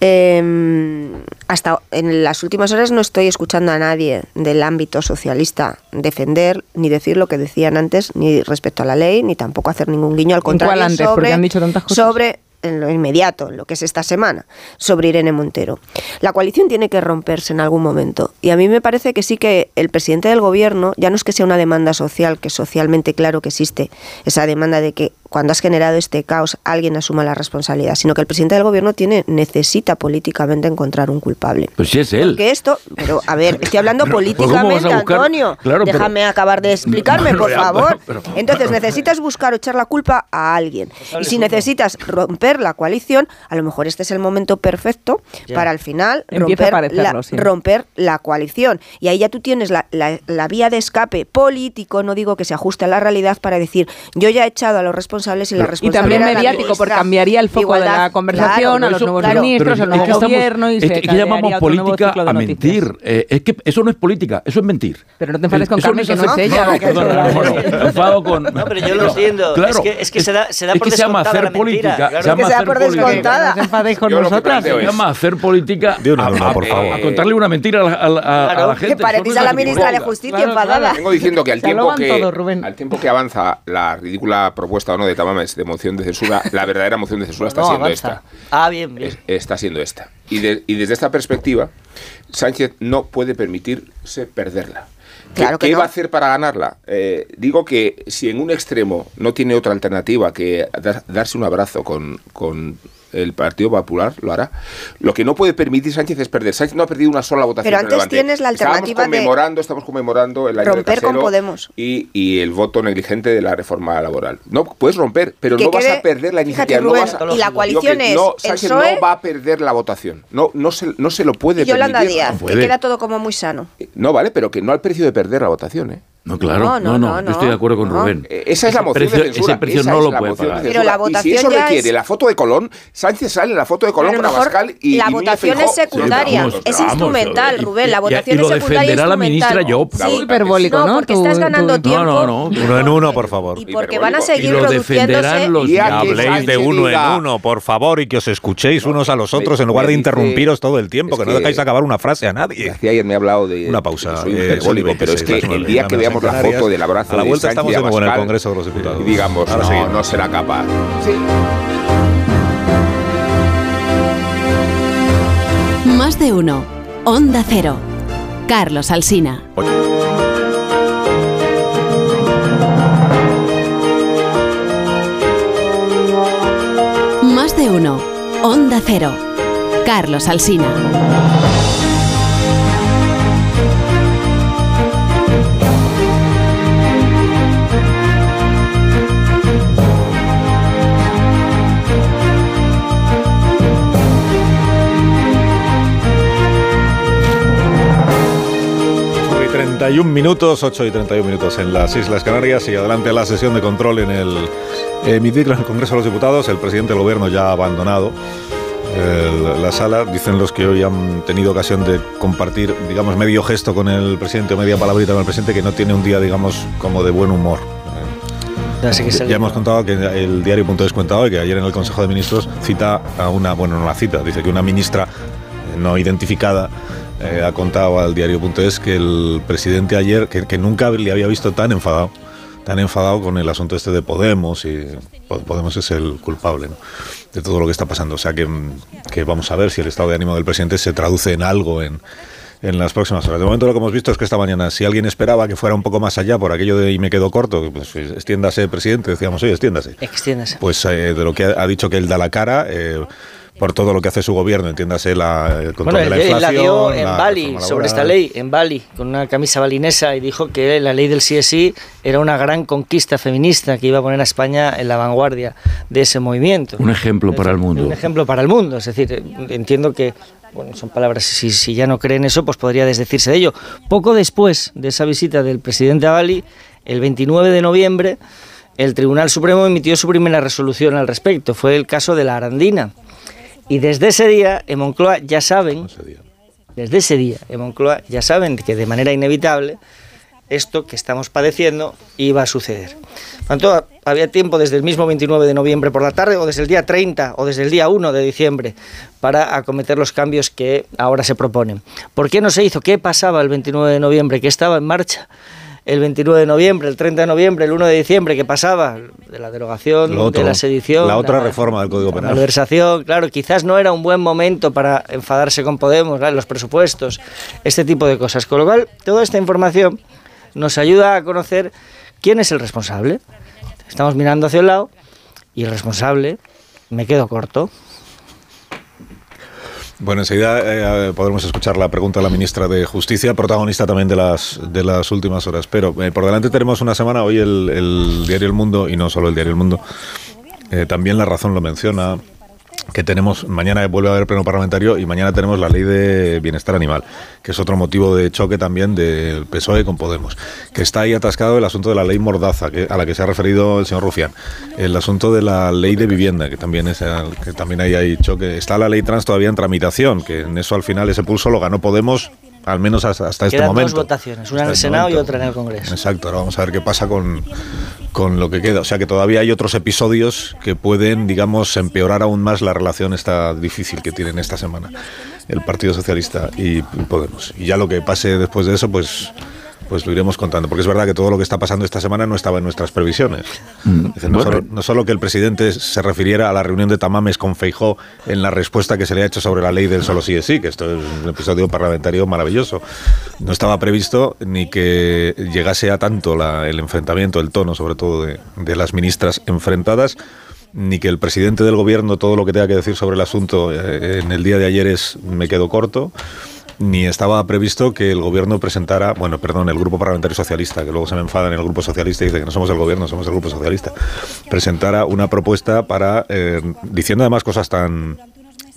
Eh, hasta en las últimas horas no estoy escuchando a nadie del ámbito socialista defender ni decir lo que decían antes, ni respecto a la ley, ni tampoco hacer ningún guiño al ¿En cuál contrario antes? sobre, Porque han dicho tantas cosas. sobre en lo inmediato, en lo que es esta semana, sobre Irene Montero. La coalición tiene que romperse en algún momento. Y a mí me parece que sí que el presidente del gobierno, ya no es que sea una demanda social, que socialmente claro que existe, esa demanda de que cuando has generado este caos alguien asuma la responsabilidad, sino que el presidente del gobierno tiene necesita políticamente encontrar un culpable. Pues si es él. Porque esto, pero a ver, estoy hablando Pero, pues, ¿cómo políticamente? Antonio. Claro, pero- Déjame acabar de explicarme, por Ya, favor. pero- pero- Entonces necesitas buscar o echar la culpa a alguien. Y si necesitas romper la coalición, a lo mejor este es el momento perfecto para al final romper parecerlo, la, sí. romper la coalición. Y ahí ya tú tienes la, la- la vía de escape político, no digo que se ajuste a la realidad, para decir, yo ya he echado a los responsables y la Y responsabilidad también era la mediático, porque cambiaría el foco de la Igualdad, conversación claro, a los eso- nuevos claro. ministros, al nuevo gobierno y es se que, llamamos política a noticias. mentir. Eh, es que eso no es política, eso es mentir. Pero no te enfades con Eso Carmen, es que no es ella no, no, me enfado con... No, pero yo lo entiendo. Claro, es que, es que se da, se da es por que se llama hacer la política, claro. se llama hacer por descontada. No os enfadéis con nosotras. Se es- llama hacer política De una a, por favor. a contarle una mentira a la, gente. que parecéis Eso a no la ministra de. Justicia enfadada. Vengo diciendo que al tiempo que avanza la ridícula propuesta o no de Tamames de moción de censura, la verdadera moción de censura está No, siendo avanza. esta. Ah, bien, bien. Es- está siendo esta. Y, de- y desde esta perspectiva, Sánchez no puede permitirse perderla. ¿Qué, Claro que qué no. va a hacer para ganarla? Eh, digo que si en un extremo no tiene otra alternativa que dar- darse un abrazo con, con el Partido Popular, lo hará. Lo que no puede permitir Sánchez es perder. Sánchez no ha perdido una sola votación. Pero antes relevante. tienes la alternativa de estamos conmemorando, estamos conmemorando el año de romper con Podemos. Y, y el voto negligente de la reforma laboral. No, puedes romper, pero Que no vas a perder la fíjate, iniciativa. no vas a- y la coalición que es no, el Sánchez PSOE no va a perder la votación. No, no, se, no se lo puede Y Yolanda permitir. Díaz, que queda todo como muy sano. No, vale, pero que no al precio de perder la votación, ¿eh? No, claro, No, no, no, no, no, yo estoy de acuerdo con no. Rubén. Eh, Esa es la moción precio- de censura. Ese precio esa no es lo la puede pagar. Pero la censura. y si votación eso ya requiere es- la foto de Colón, Sánchez sale en la foto de Colón con lo Abascal y la y votación es secundaria, Vamos, es vamos, instrumental, y- Rubén, la y- votación y lo es secundaria defenderá la ministra Job. Sí, hiperbólico, ¿no? porque Tu- estás ganando tu- tiempo. No, no, no. Uno en uno, por favor. Y porque van a Y seguir lo reduciéndose. defenderán los Y habléis de uno en uno, por favor, y que os escuchéis unos a los otros en lugar de interrumpiros todo el tiempo, que no dejáis acabar una frase a nadie. Ayer me ha hablado de Una pausa, pero es que 26, el día que las veamos la foto del abrazo a la vuelta estamos de nuevo en el Congreso de los Diputados. y digamos, Ahora no, seguimos. no será capaz. Más de uno. Onda Cero. Carlos Alsina. Más de uno. Onda Cero. Carlos Alsina. 31 minutos, 8 y 31 minutos en las Islas Canarias y adelante la sesión de control en el hemiciclo en el Congreso de los Diputados. El presidente del Gobierno ya ha abandonado el- la sala. Dicen los que hoy han tenido ocasión de compartir, digamos, medio gesto con el presidente o media palabrita con el presidente que no tiene un día, digamos, como de buen humor. Ya sé que Ya, sale- hemos contado que el diario.es cuenta hoy que ayer en el Consejo de Ministros cita a una, bueno, no la cita, dice que una ministra eh, no identificada eh, ha contado al diario.es que el presidente ayer, que, que nunca le había visto tan enfadado, tan enfadado con el asunto este de Podemos y Po- Podemos es el culpable ¿no? de todo lo que está pasando. O sea que, que vamos a ver si el estado de ánimo del presidente se traduce en algo en, en las próximas horas. De momento lo que hemos visto es que esta mañana, si alguien esperaba que fuera un poco más allá por aquello de y me quedo corto, pues extiéndase, presidente, decíamos, oye, extiéndase. Extiéndase. Pues eh, de lo que ha, ha dicho que él da la cara eh, por todo lo que hace su gobierno, entiéndase la, el control Bueno, de la él, él la inflación. dio en la Bali sobre esta ley, en Bali, con una camisa balinesa y dijo que la ley del CSI era una gran conquista feminista que iba a poner a España en la vanguardia de ese movimiento. Un ejemplo para el mundo. Un ejemplo para el mundo, es decir, entiendo que bueno, son palabras, si, si ya no creen eso, pues podría desdecirse de ello. Poco después de esa visita del presidente a Bali, el 29 de noviembre, el Tribunal Supremo emitió su primera resolución al respecto. Fue el caso de la Arandina. Y desde ese día, en Moncloa ya saben, desde ese día, en Moncloa ya saben que de manera inevitable esto que estamos padeciendo iba a suceder. Tanto, había tiempo desde el mismo 29 de noviembre por la tarde o desde el día 30 o desde el día 1 de diciembre para acometer los cambios que ahora se proponen. ¿Por qué no se hizo? ¿Qué pasaba el 29 de noviembre? ¿Qué estaba en marcha? El 29 de noviembre, el 30 de noviembre, el 1 de diciembre, ¿qué pasaba? De la derogación, otro, de la sedición. la otra reforma del Código La Penal. malversación, claro, quizás no era un buen momento para enfadarse con Podemos, los presupuestos, este tipo de cosas. Con lo cual, toda esta información nos ayuda a conocer quién es el responsable. Estamos mirando hacia un lado y responsable, me quedo corto. Bueno, enseguida eh, podremos escuchar la pregunta de la ministra de Justicia, protagonista también de las, de las últimas horas. Pero eh, por delante tenemos una semana, hoy el, el, diario El Mundo, y no solo el diario El Mundo, eh, también La Razón lo menciona, que tenemos, mañana vuelve a haber pleno parlamentario y mañana tenemos la ley de bienestar animal, que es otro motivo de choque también del PSOE con Podemos, que está ahí atascado el asunto de la ley Mordaza, que, a la que se ha referido el señor Rufián, el asunto de la ley de vivienda, que también es que también ahí hay choque, está la ley trans todavía en tramitación, que en eso al final ese pulso lo ganó Podemos al menos hasta, hasta este momento. dos votaciones, una en el Senado y otra en el Congreso. Exacto, ahora vamos a ver qué pasa con, con lo que queda. O sea que todavía hay otros episodios que pueden, digamos, empeorar aún más la relación esta difícil que tienen esta semana el Partido Socialista y Podemos. Y ya lo que pase después de eso, pues pues lo iremos contando, porque es verdad que todo lo que está pasando esta semana no estaba en nuestras previsiones. Mm. no, solo, no, solo, que el presidente se refiriera a la reunión de Tamames con Feijó en la respuesta que se le ha hecho sobre la ley del solo sí es sí, que esto es un episodio parlamentario maravilloso. No estaba previsto ni que llegase a tanto la, el enfrentamiento, el tono sobre todo de, de las ministras enfrentadas ni que el presidente del gobierno todo lo que tenga que decir sobre el asunto eh, en el día de ayer es me quedo corto ni estaba previsto que el gobierno presentara, bueno, perdón, el grupo parlamentario socialista, que luego se me enfada en el grupo socialista y dice que no somos el gobierno, somos el grupo socialista, presentara una propuesta para, eh, diciendo además cosas tan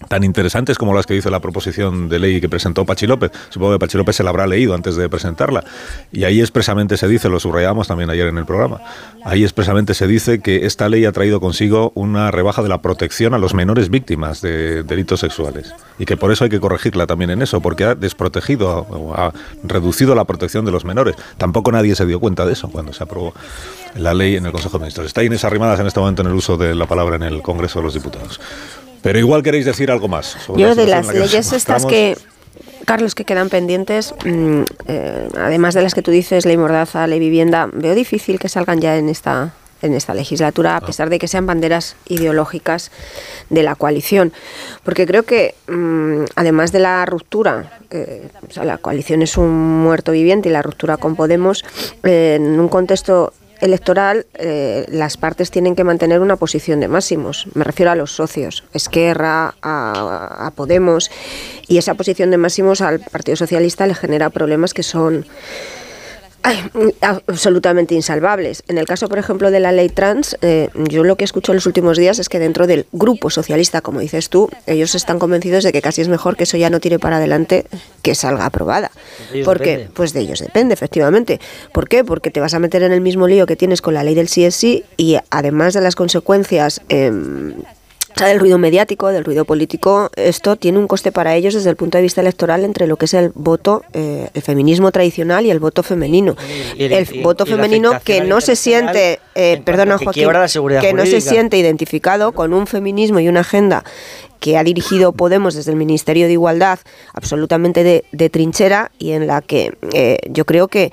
tan interesantes como las que dice la proposición de ley que presentó Pachi López. Supongo que Pachi López se la habrá leído antes de presentarla. Y ahí expresamente se dice, lo subrayamos también ayer en el programa, ahí expresamente se dice que esta ley ha traído consigo una rebaja de la protección a los menores víctimas de delitos sexuales. Y que por eso hay que corregirla también en eso, porque ha desprotegido, ha reducido la protección de los menores. Tampoco nadie se dio cuenta de eso cuando se aprobó la ley en el Consejo de Ministros. Está Inés Arrimadas en este momento en el uso de la palabra en el Congreso de los Diputados. Pero igual queréis decir algo más. Sobre Yo de las leyes estas que, Carlos, que quedan pendientes, mmm, eh, además de las que tú dices, ley mordaza, ley vivienda, veo difícil que salgan ya en esta en esta legislatura, a pesar de que sean banderas ideológicas de la coalición. Porque creo que, mmm, además de la ruptura, eh, o sea, la coalición es un muerto viviente y la ruptura con Podemos, eh, en un contexto electoral eh, las partes tienen que mantener una posición de máximos. Me refiero a los socios, Esquerra, a, a, Podemos, y esa posición de máximos al Partido Socialista le genera problemas que son ay, absolutamente insalvables. En el caso, por ejemplo, de la ley trans, eh, yo lo que escucho en los últimos días es que dentro del grupo socialista, como dices tú, ellos están convencidos de que casi es mejor que eso ya no tire para adelante que salga aprobada. Porque, depende. pues de ellos depende, efectivamente. ¿Por qué? Porque te vas a meter en el mismo lío que tienes con la ley del sí es sí y además de las consecuencias eh, o sea, del ruido mediático, del ruido político, esto tiene un coste para ellos desde el punto de vista electoral entre lo que es el voto, eh, el feminismo tradicional y el voto femenino. Y, el y, voto y femenino que no se siente, eh, perdona que Joaquín, que no se siente identificado con un feminismo y una agenda que ha dirigido Podemos desde el Ministerio de Igualdad absolutamente de, de trinchera y en la que eh, yo creo que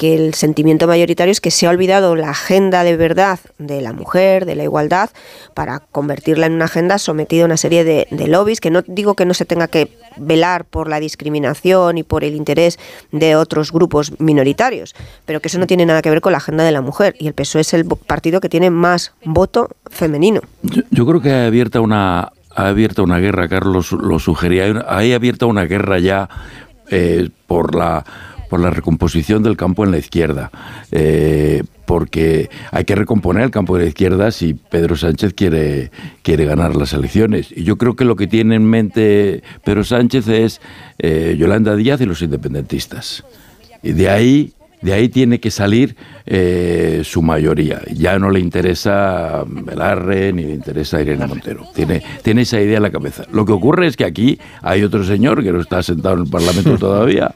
que el sentimiento mayoritario es que se ha olvidado la agenda de verdad de la mujer, de la igualdad, para convertirla en una agenda sometida a una serie de, de, lobbies, que no digo que no se tenga que velar por la discriminación y por el interés de otros grupos minoritarios, pero que eso no tiene nada que ver con la agenda de la mujer, y el PSOE es el partido que tiene más voto femenino. Yo, creo que ha abierto una, ha abierto una guerra, Carlos lo sugería, hay abierta una guerra ya eh, por la por la recomposición del campo en la izquierda, eh, porque hay que recomponer el campo de la izquierda si Pedro Sánchez quiere, quiere ganar las elecciones. Y yo creo que lo que tiene en mente Pedro Sánchez es eh, Yolanda Díaz y los independentistas. Y de ahí de ahí tiene que salir eh, su mayoría. Ya no le interesa Belarre ni le interesa Irene Montero. Tiene, tiene esa idea en la cabeza. Lo que ocurre es que aquí hay otro señor que no está sentado en el Parlamento todavía,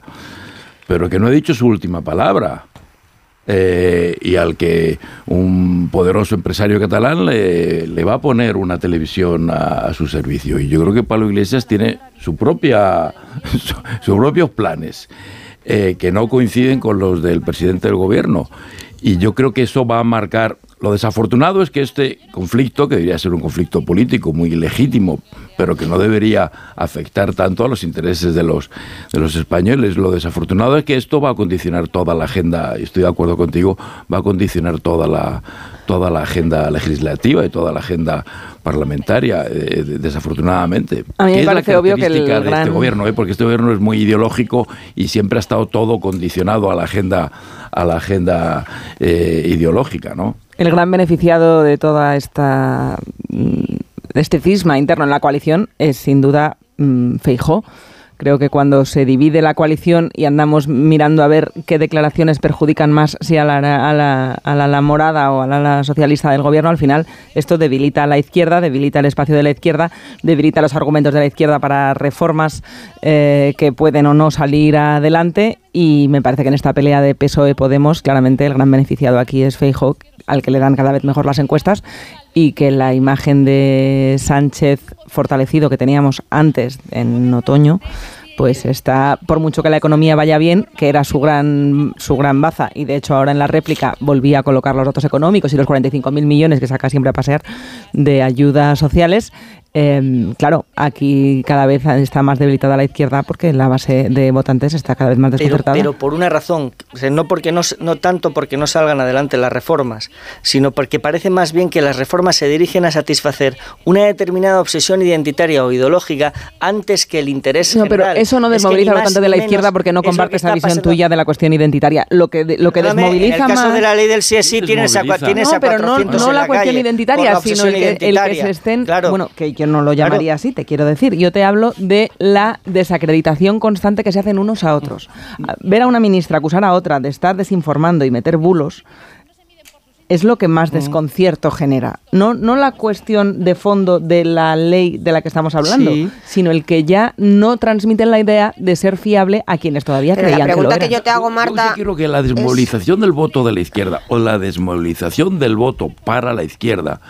pero que no ha dicho su última palabra. Eh, y al que un poderoso empresario catalán le, le va a poner una televisión a, su servicio. Y yo creo que Pablo Iglesias tiene su propia, su, sus propios planes, eh, que no coinciden con los del presidente del gobierno. Y yo creo que eso va a marcar. Lo desafortunado es que este conflicto, que debería ser un conflicto político muy legítimo, pero que no debería afectar tanto a los intereses de los, de los españoles, lo desafortunado es que esto va a condicionar toda la agenda, y estoy de acuerdo contigo, va a condicionar toda la, toda la agenda legislativa y toda la agenda parlamentaria, eh, desafortunadamente. A mí me parece obvio que el de este gobierno, ¿eh? porque este gobierno es muy ideológico y siempre ha estado todo condicionado a la agenda, a la agenda eh, ideológica, ¿no? El gran beneficiado de toda esta mm, de este cisma interno en la coalición es sin duda mm, Feijó. Creo que cuando se divide la coalición y andamos mirando a ver qué declaraciones perjudican más, si a la, a la, a la ala morada o a la ala socialista del gobierno, al final esto debilita a la izquierda, debilita el espacio de la izquierda, debilita los argumentos de la izquierda para reformas eh, que pueden o no salir adelante. Y me parece que en esta pelea de PSOE-Podemos claramente el gran beneficiado aquí es Feijóo, al que le dan cada vez mejor las encuestas y que la imagen de Sánchez fortalecido que teníamos antes en otoño pues está, por mucho que la economía vaya bien, que era su gran, su gran baza, y de hecho ahora en la réplica volvía a colocar los datos económicos y los 45.000 millones que saca siempre a pasear de ayudas sociales, eh, claro, aquí cada vez está más debilitada la izquierda porque la base de votantes está cada vez más Pero, desconcertada. pero por una razón, o sea, no, porque no, no tanto porque no salgan adelante las reformas, sino porque parece más bien que las reformas se dirigen a satisfacer una determinada obsesión identitaria o ideológica antes que el interés No, pero general. eso no Es que desmoviliza más votante de la izquierda porque no es que comparte esa visión pasando. tuya de la cuestión identitaria. Lo que, lo que Perdóname, desmoviliza en el caso más... de la ley del sí es sí, tienes a, tienes no, a pero no, 400 no en la, la cuestión calle identitaria, sino el que, el que se estén... Claro. Bueno, que yo no lo llamaría así, te quiero decir. Yo te hablo de la desacreditación constante que se hacen unos a otros. A- Ver a una ministra acusar a otra de estar desinformando y meter bulos es lo que más desconcierto genera. No, no la cuestión de fondo de la ley de la que estamos hablando, Sí. sino el que ya no transmiten la idea de ser fiable a quienes todavía Pero la creían que lo pregunta eran. que yo te hago, Marta, creo que la desmovilización del voto de la izquierda o la desmovilización del voto para la izquierda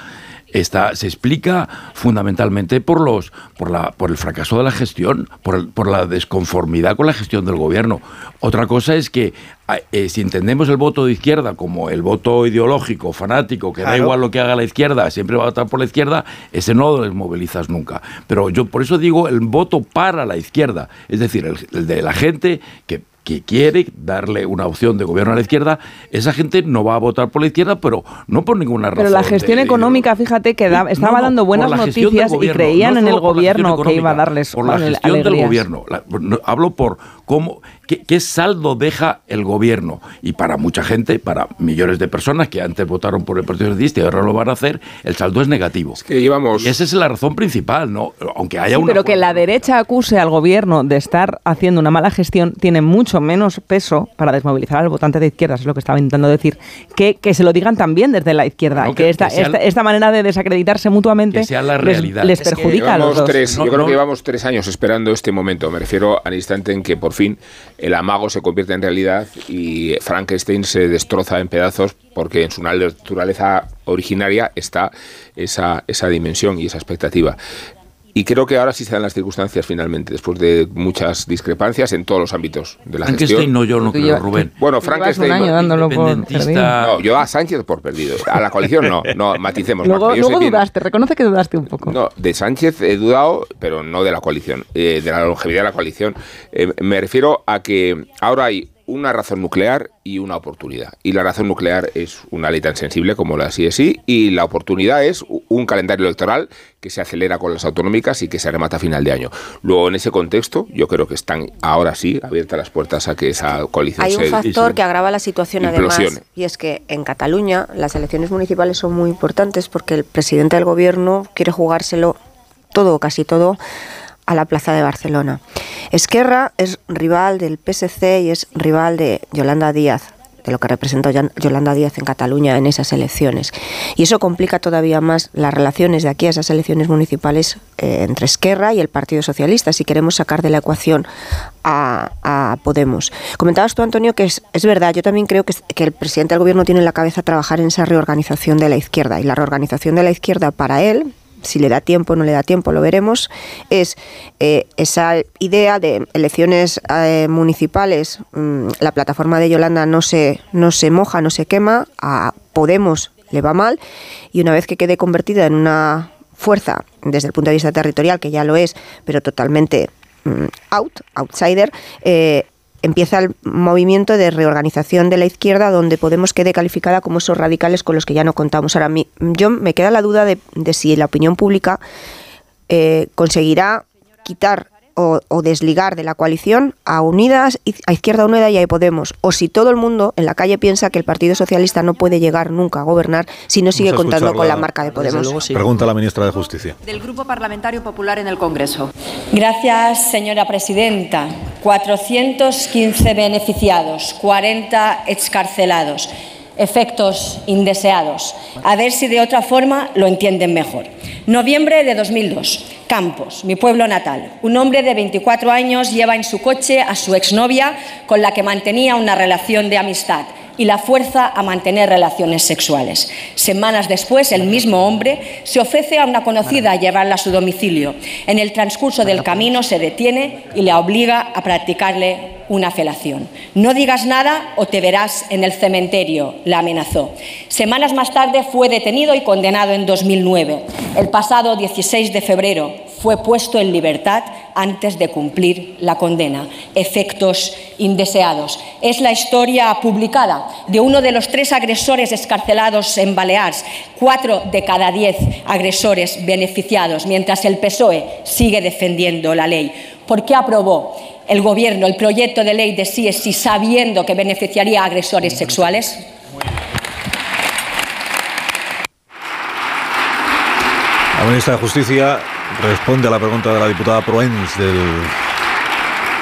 está, se explica fundamentalmente por los por la por el fracaso de la gestión, por, el- por la desconformidad con la gestión del gobierno. Otra cosa es que ah, eh, si entendemos el voto de izquierda como el voto ideológico, fanático, que da igual lo que haga la izquierda, siempre va a votar por la izquierda, ese no lo desmovilizas nunca. Pero yo por eso digo el voto para la izquierda, es decir, el, el de la gente que que quiere darle una opción de gobierno a la izquierda, esa gente no va a votar por la izquierda, pero no por ninguna razón. Pero la gestión de- económica, fíjate que da- estaba No, no, dando buenas noticias y creían no en el gobierno que iba a darles por la gestión del gobierno. La- hablo por cómo qué, qué saldo deja el gobierno y para mucha gente, para millones de personas que antes votaron por el Partido Socialista y ahora lo van a hacer, el saldo es negativo. Y esa es la razón principal, no, aunque haya Sí, una pero que la derecha acuse al gobierno de estar haciendo una mala gestión tiene mucho menos peso para desmovilizar al votante de izquierda, es lo que estaba intentando decir, que, que se lo digan también desde la izquierda, No, que, que- esta, que sea- esta, esta manera de desacreditarse mutuamente que sea la les- realidad. les, Es que perjudica a los Llevamos dos. tres, No, yo creo no. que llevamos tres años esperando este momento. Me refiero al instante en que por fin el amago se convierte en realidad y Frankenstein se destroza en pedazos porque en su naturaleza originaria está esa, esa dimensión y esa expectativa. Y creo que ahora sí se dan las circunstancias finalmente, después de muchas discrepancias en todos los ámbitos de la Frankenstein gestión. no, yo no creo, Rubén. Bueno, Frankenstein. un año no. dándolo por. No, yo a Sánchez por perdido. A la coalición no, no, maticemos. Luego, Marta, yo luego sé bien- dudaste, reconoce que dudaste un poco. no, de Sánchez he dudado, pero no de la coalición, eh, de la longevidad de la coalición. Eh, me refiero a que ahora hay una razón nuclear y una oportunidad. Y la razón nuclear es una ley tan sensible como la CSI y la oportunidad es un calendario electoral que se acelera con las autonómicas y que se remata a final de año. Luego, en ese contexto, yo creo que están ahora sí abiertas las puertas a que esa coalición Hay un se factor que agrava la situación implosione. además, y es que en Cataluña las elecciones municipales son muy importantes porque el presidente del gobierno quiere jugárselo todo o casi todo a la plaza de Barcelona. Esquerra es rival del PSC y es rival de Yolanda Díaz, de lo que representa Yan- Yolanda Díaz en Cataluña en esas elecciones. Y eso complica todavía más las relaciones de aquí a esas elecciones municipales eh, entre Esquerra y el Partido Socialista, si queremos sacar de la ecuación a, Podemos. Comentabas tú, Antonio, que es, es verdad, yo también creo que, que el presidente del gobierno tiene en la cabeza trabajar en esa reorganización de la izquierda. Y la reorganización de la izquierda para él, si le da tiempo o no le da tiempo, lo veremos, es eh, esa idea de elecciones eh, municipales, mm, la plataforma de Yolanda no se, no se moja, no se quema, a Podemos le va mal, y una vez que quede convertida en una fuerza desde el punto de vista territorial, que ya lo es, pero totalmente mm, out, outsider, eh, empieza el movimiento de reorganización de la izquierda donde Podemos quede calificada como esos radicales con los que ya no contamos. Ahora, yo me queda la duda de, si la opinión pública eh, conseguirá quitar o, desligar de la coalición a Unidas, a Izquierda Unida y a Podemos. O si todo el mundo en la calle piensa que el Partido Socialista no puede llegar nunca a gobernar si no sigue contando con la marca de Podemos. Pregunta a la ministra de Justicia. Del Grupo Parlamentario Popular en el Congreso. Gracias, señora presidenta. 415 beneficiados, 40 excarcelados efectos indeseados. A ver si de otra forma lo entienden mejor. Noviembre de 2002. Campos, mi pueblo natal. Un hombre de 24 años lleva en su coche a su exnovia con la que mantenía una relación de amistad y la fuerza a mantener relaciones sexuales. Semanas después, el mismo hombre se ofrece a una conocida a llevarla a su domicilio. En el transcurso del camino se detiene y le obliga a practicarle una felación. No digas nada o te verás en el cementerio, la amenazó. Semanas más tarde fue detenido y condenado en 2009. El pasado 16 de febrero fue puesto en libertad antes de cumplir la condena. Efectos indeseados. Es la historia publicada de uno de los tres agresores escarcelados en Baleares, cuatro de cada diez agresores beneficiados, mientras el PSOE sigue defendiendo la ley. ¿Por qué aprobó el Gobierno el proyecto de ley de CSI sabiendo que beneficiaría a agresores sexuales? La ministra de Justicia responde a la pregunta de la diputada Proens del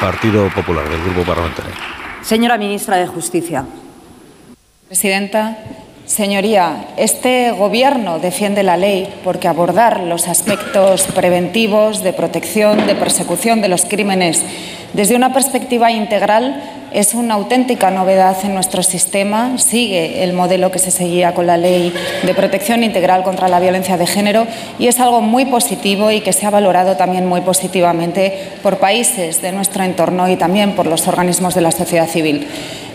Partido Popular, del Grupo Parlamentario. Señora ministra de Justicia. Presidenta, Señoría, este Gobierno defiende la ley porque abordar los aspectos preventivos de protección, de persecución de los crímenes desde una perspectiva integral es una auténtica novedad en nuestro sistema. Sigue el modelo que se seguía con la Ley de Protección Integral contra la Violencia de Género y es algo muy positivo y que se ha valorado también muy positivamente por países de nuestro entorno y también por los organismos de la sociedad civil.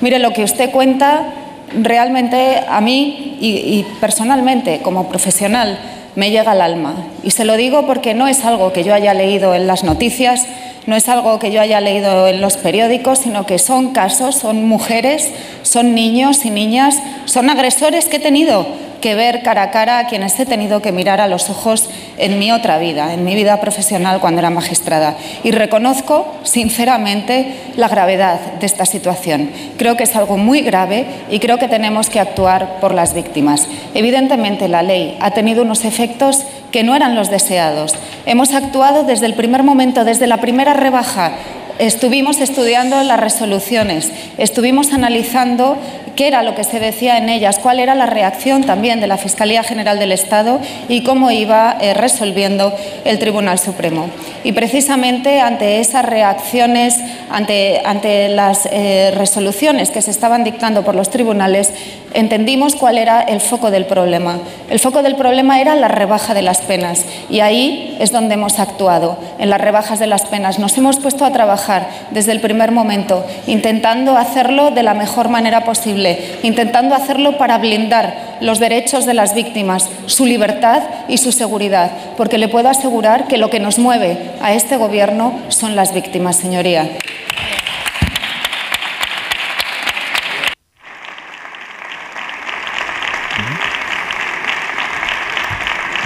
Mire, lo que usted cuenta realmente a mí y, personalmente como profesional me llega al alma. Y se lo digo porque no es algo que yo haya leído en las noticias, no es algo que yo haya leído en los periódicos, sino que son casos, son mujeres, son niños y niñas, son agresores que he tenido que ver cara a cara a quienes he tenido que mirar a los ojos en mi otra vida, en mi vida profesional cuando era magistrada. Y reconozco sinceramente la gravedad de esta situación. Creo que es algo muy grave y creo que tenemos que actuar por las víctimas. Evidentemente la ley ha tenido unos efectos que no eran los deseados. Hemos actuado desde el primer momento, desde la primera rebaja Estuvimos estudiando las resoluciones, estuvimos analizando qué era lo que se decía en ellas, cuál era la reacción también de la Fiscalía General del Estado y cómo iba eh, resolviendo el Tribunal Supremo. Y precisamente ante esas reacciones, ante, ante las eh, resoluciones que se estaban dictando por los tribunales, entendimos cuál era el foco del problema. El foco del problema era la rebaja de las penas y ahí es donde hemos actuado, en las rebajas de las penas. Nos hemos puesto a trabajar desde el primer momento, intentando hacerlo de la mejor manera posible, intentando hacerlo para blindar los derechos de las víctimas, su libertad y su seguridad, porque le puedo asegurar que lo que nos mueve a este Gobierno son las víctimas, señoría.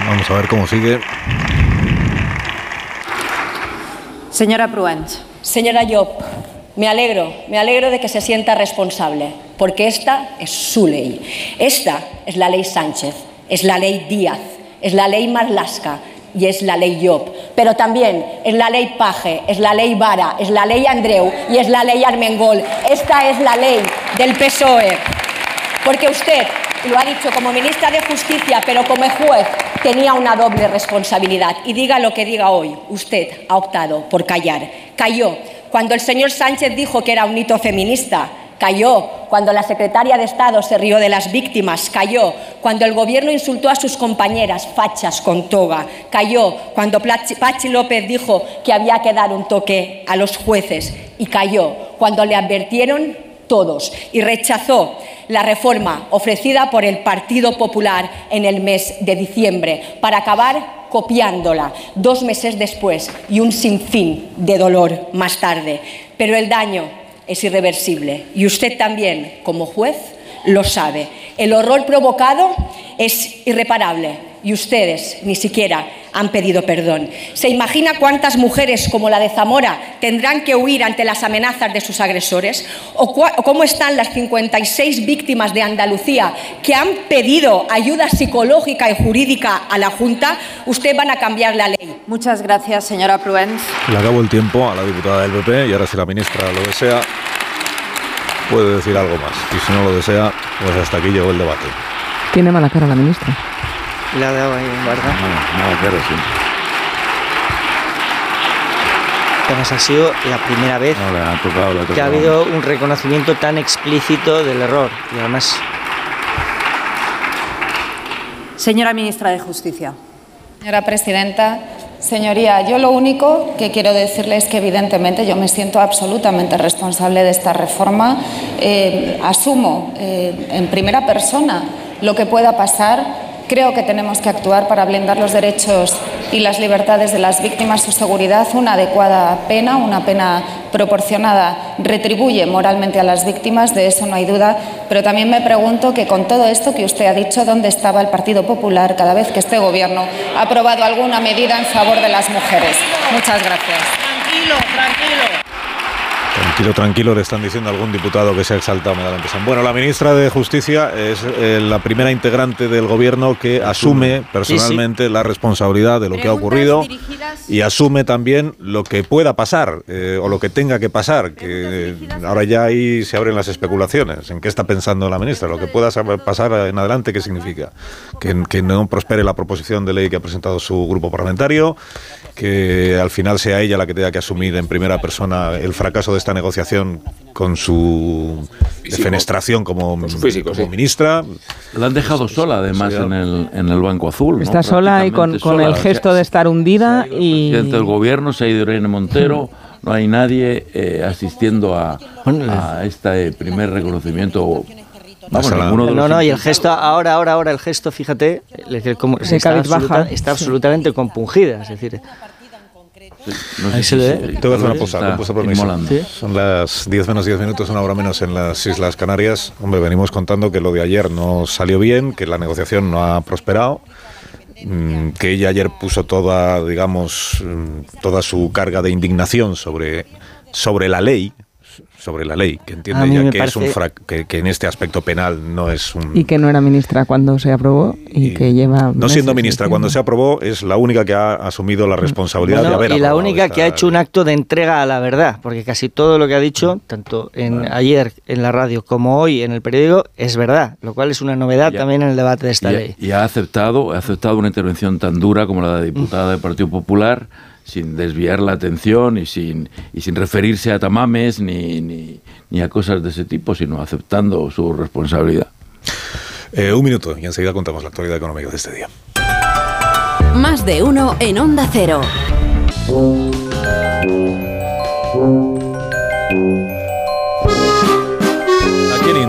Vamos a ver cómo sigue. Señora Pruens. Señora Job, me alegro, me alegro de que se sienta responsable, porque esta es su ley. Esta es la ley Sánchez, es la ley Díaz, es la ley Marlasca y es la ley Job. Pero también es la ley Paje, es la ley Vara, es la ley Andreu y es la ley Armengol. Esta es la ley del PSOE. Porque usted, lo ha dicho como ministra de Justicia, pero como juez, tenía una doble responsabilidad. Y diga lo que diga hoy, usted ha optado por callar. Cayó cuando el señor Sánchez dijo que era un hito feminista. Cayó cuando la secretaria de Estado se rió de las víctimas. Cayó cuando el gobierno insultó a sus compañeras fachas con toga. Cayó cuando Pachi López dijo que había que dar un toque a los jueces. Y cayó cuando le advirtieron todos y rechazó la reforma ofrecida por el Partido Popular en el mes de diciembre para acabar copiándola dos meses después y un sinfín de dolor más tarde. Pero el daño es irreversible y usted también, como juez, lo sabe. El horror provocado es irreparable y ustedes ni siquiera han pedido perdón. ¿Se imagina cuántas mujeres como la de Zamora tendrán que huir ante las amenazas de sus agresores? ¿O, cómo están las 56 víctimas de Andalucía que han pedido ayuda psicológica y jurídica a la Junta? Usted van a cambiar la ley. Muchas gracias, señora Pruens. Le acabo el tiempo a la diputada del PP y ahora si la ministra lo desea, puede decir algo más. Y si no lo desea, pues hasta aquí llegó el debate. Tiene mala cara la ministra. Le ha dado ahí, ¿verdad? No, no, claro, sí. Además ha sido la primera vez No, tocado, que ha habido un reconocimiento tan explícito del error. Y además, Señora ministra de Justicia. Señora presidenta, señoría, yo lo único que quiero decirle es que evidentemente yo me siento absolutamente responsable de esta reforma. Eh, asumo eh, en primera persona lo que pueda pasar. Creo que tenemos que actuar para blindar los derechos y las libertades de las víctimas, su seguridad. Una adecuada pena, una pena proporcionada, retribuye moralmente a las víctimas, de eso no hay duda. Pero también me pregunto que con todo esto que usted ha dicho, ¿dónde estaba el Partido Popular cada vez que este Gobierno ha aprobado alguna medida en favor de las mujeres? Muchas gracias. Tranquilo, tranquilo. Tranquilo, tranquilo, le están diciendo a algún diputado que se ha exaltado. me da la impresión. Bueno, la ministra de Justicia es eh, la primera integrante del gobierno que asume personalmente la responsabilidad de lo que ha ocurrido y asume también lo que pueda pasar eh, o lo que tenga que pasar. Que ahora ya ahí se abren las especulaciones. ¿En qué está pensando la ministra? Lo que pueda sa- pasar en adelante, ¿qué significa? Que, que no prospere la proposición de ley que ha presentado su grupo parlamentario, que al final sea ella la que tenga que asumir en primera persona el fracaso de esta negociación con su defenestración como, como ministra. La han dejado sola, además, en el, en el Banco Azul. ¿no? Está sola y con, con el sola. Sea, gesto de estar hundida y... presidente del gobierno, se ha ido Irene Montero, no hay nadie eh, asistiendo a, a este primer reconocimiento. Vamos, no, los no, y el gesto, ahora, ahora, ahora, el gesto, fíjate, el como- está, absoluta- está Sí. absolutamente compungida. Es decir, No sé ahí si se. Te voy a hacer una pausa, con vuestro permiso. inmolando. Sí. Son las 10 menos 10 minutos, una hora menos en las Islas Canarias. Hombre, venimos contando que lo de ayer no salió bien, que la negociación no ha prosperado, mm, que ella ayer puso toda, digamos, mm, toda su carga de indignación sobre, sobre la ley, sobre la ley, que entiende ella que es un frac- que, que en este aspecto penal no es un Y que no era ministra cuando se aprobó y, que lleva... no siendo ministra, cuando se aprobó, es la única que ha asumido la responsabilidad Bueno, de haber y la única esta que ha hecho un acto de entrega a la verdad, porque casi todo lo que ha dicho, tanto en, ayer en la radio como hoy en el periódico, es verdad, lo cual es una novedad también en el debate de esta y, ley. y ha aceptado, ha aceptado una intervención tan dura como la de diputada del Partido Popular, sin desviar la atención y sin, y sin referirse a tamames ni, ni, ni a cosas de ese tipo, sino aceptando su responsabilidad. Eh, un minuto y enseguida contamos la actualidad económica de este día. Más de uno en Onda Cero.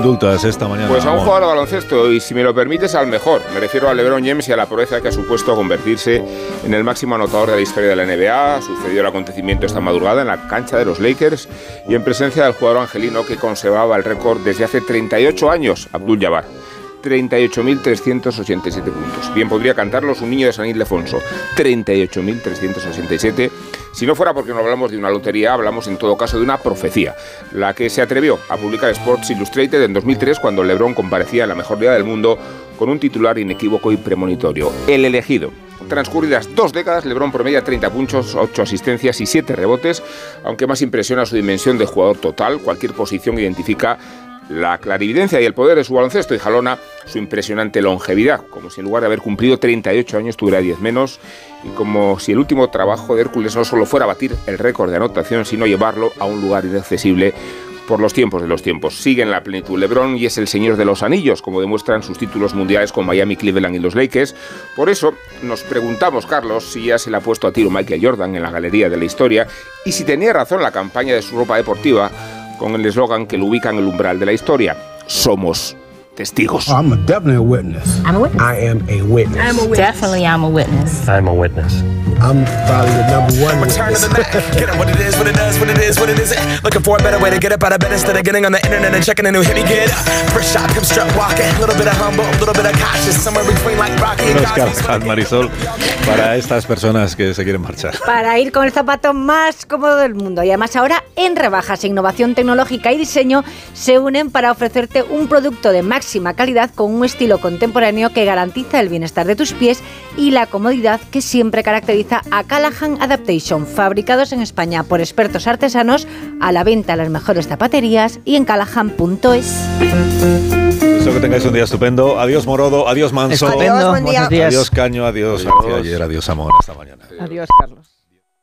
Indultas esta mañana? Pues a un jugador de baloncesto, y si me lo permites, al mejor. Me refiero a LeBron James y a la proeza que ha supuesto convertirse en el máximo anotador de la historia de la NBA. Sucedió el acontecimiento esta madrugada en la cancha de los Lakers y en presencia del jugador angelino que conservaba el récord desde hace 38 años, Abdul Jabbar. 38.387 puntos. Bien podría cantarlos un niño de San Ildefonso. 38.387. Si no fuera porque no hablamos de una lotería, hablamos en todo caso de una profecía. La que se atrevió a publicar Sports Illustrated en 2003 cuando LeBron comparecía en la mejor liga del mundo con un titular inequívoco y premonitorio. El elegido. Transcurridas dos décadas, LeBron promedia 30 puntos, 8 asistencias y 7 rebotes, aunque más impresiona su dimensión de jugador total. Cualquier posición identifica la clarividencia y el poder de su baloncesto y jalona su impresionante longevidad, como si en lugar de haber cumplido 38 años tuviera 10 menos y como si el último trabajo de Hércules no solo fuera batir el récord de anotación, sino llevarlo a un lugar inaccesible por los tiempos de los tiempos. Sigue en la plenitud LeBron y es el señor de los anillos, como demuestran sus títulos mundiales con Miami, Cleveland y los Lakers. Por eso nos preguntamos, Carlos, si ya se le ha puesto a tiro Michael Jordan en la galería de la historia y si tenía razón la campaña de su ropa deportiva con el eslogan que lo ubica en el umbral de la historia. Somos testigos. I'm a, definitely a witness. I'm a witness. I am a witness. I'm a witness. Definitely, I'm a witness. I'm a witness. I'm probably the number one witness. Get it what it is, what it does, what it is, what it isn't. Looking for a better way to get up out of bed instead of getting on the internet and checking a new hit. Me get up. First shot, hip strut walking. A little bit of humble, a little bit of cautious. Somewhere between like Rocky and Unos Cosby. Carlsberg, Marisol, para estas personas que se quieren marchar. Para ir con el zapato más cómodo del mundo. Y además ahora en rebajas, innovación tecnológica y diseño se unen para ofrecerte un producto de máxima calidad con un estilo contemporáneo que garantiza el bienestar de tus pies y la comodidad que siempre caracteriza a Callahan Adaptation, fabricados en España por expertos artesanos, a la venta en las mejores zapaterías y en callahan.es. Espero que tengáis un día estupendo. Adiós Morodo, adiós Manso. Estupendo. Adiós, buen día. Adiós Caño, adiós, García ayer, adiós Amor. Hasta mañana. Adiós, Carlos.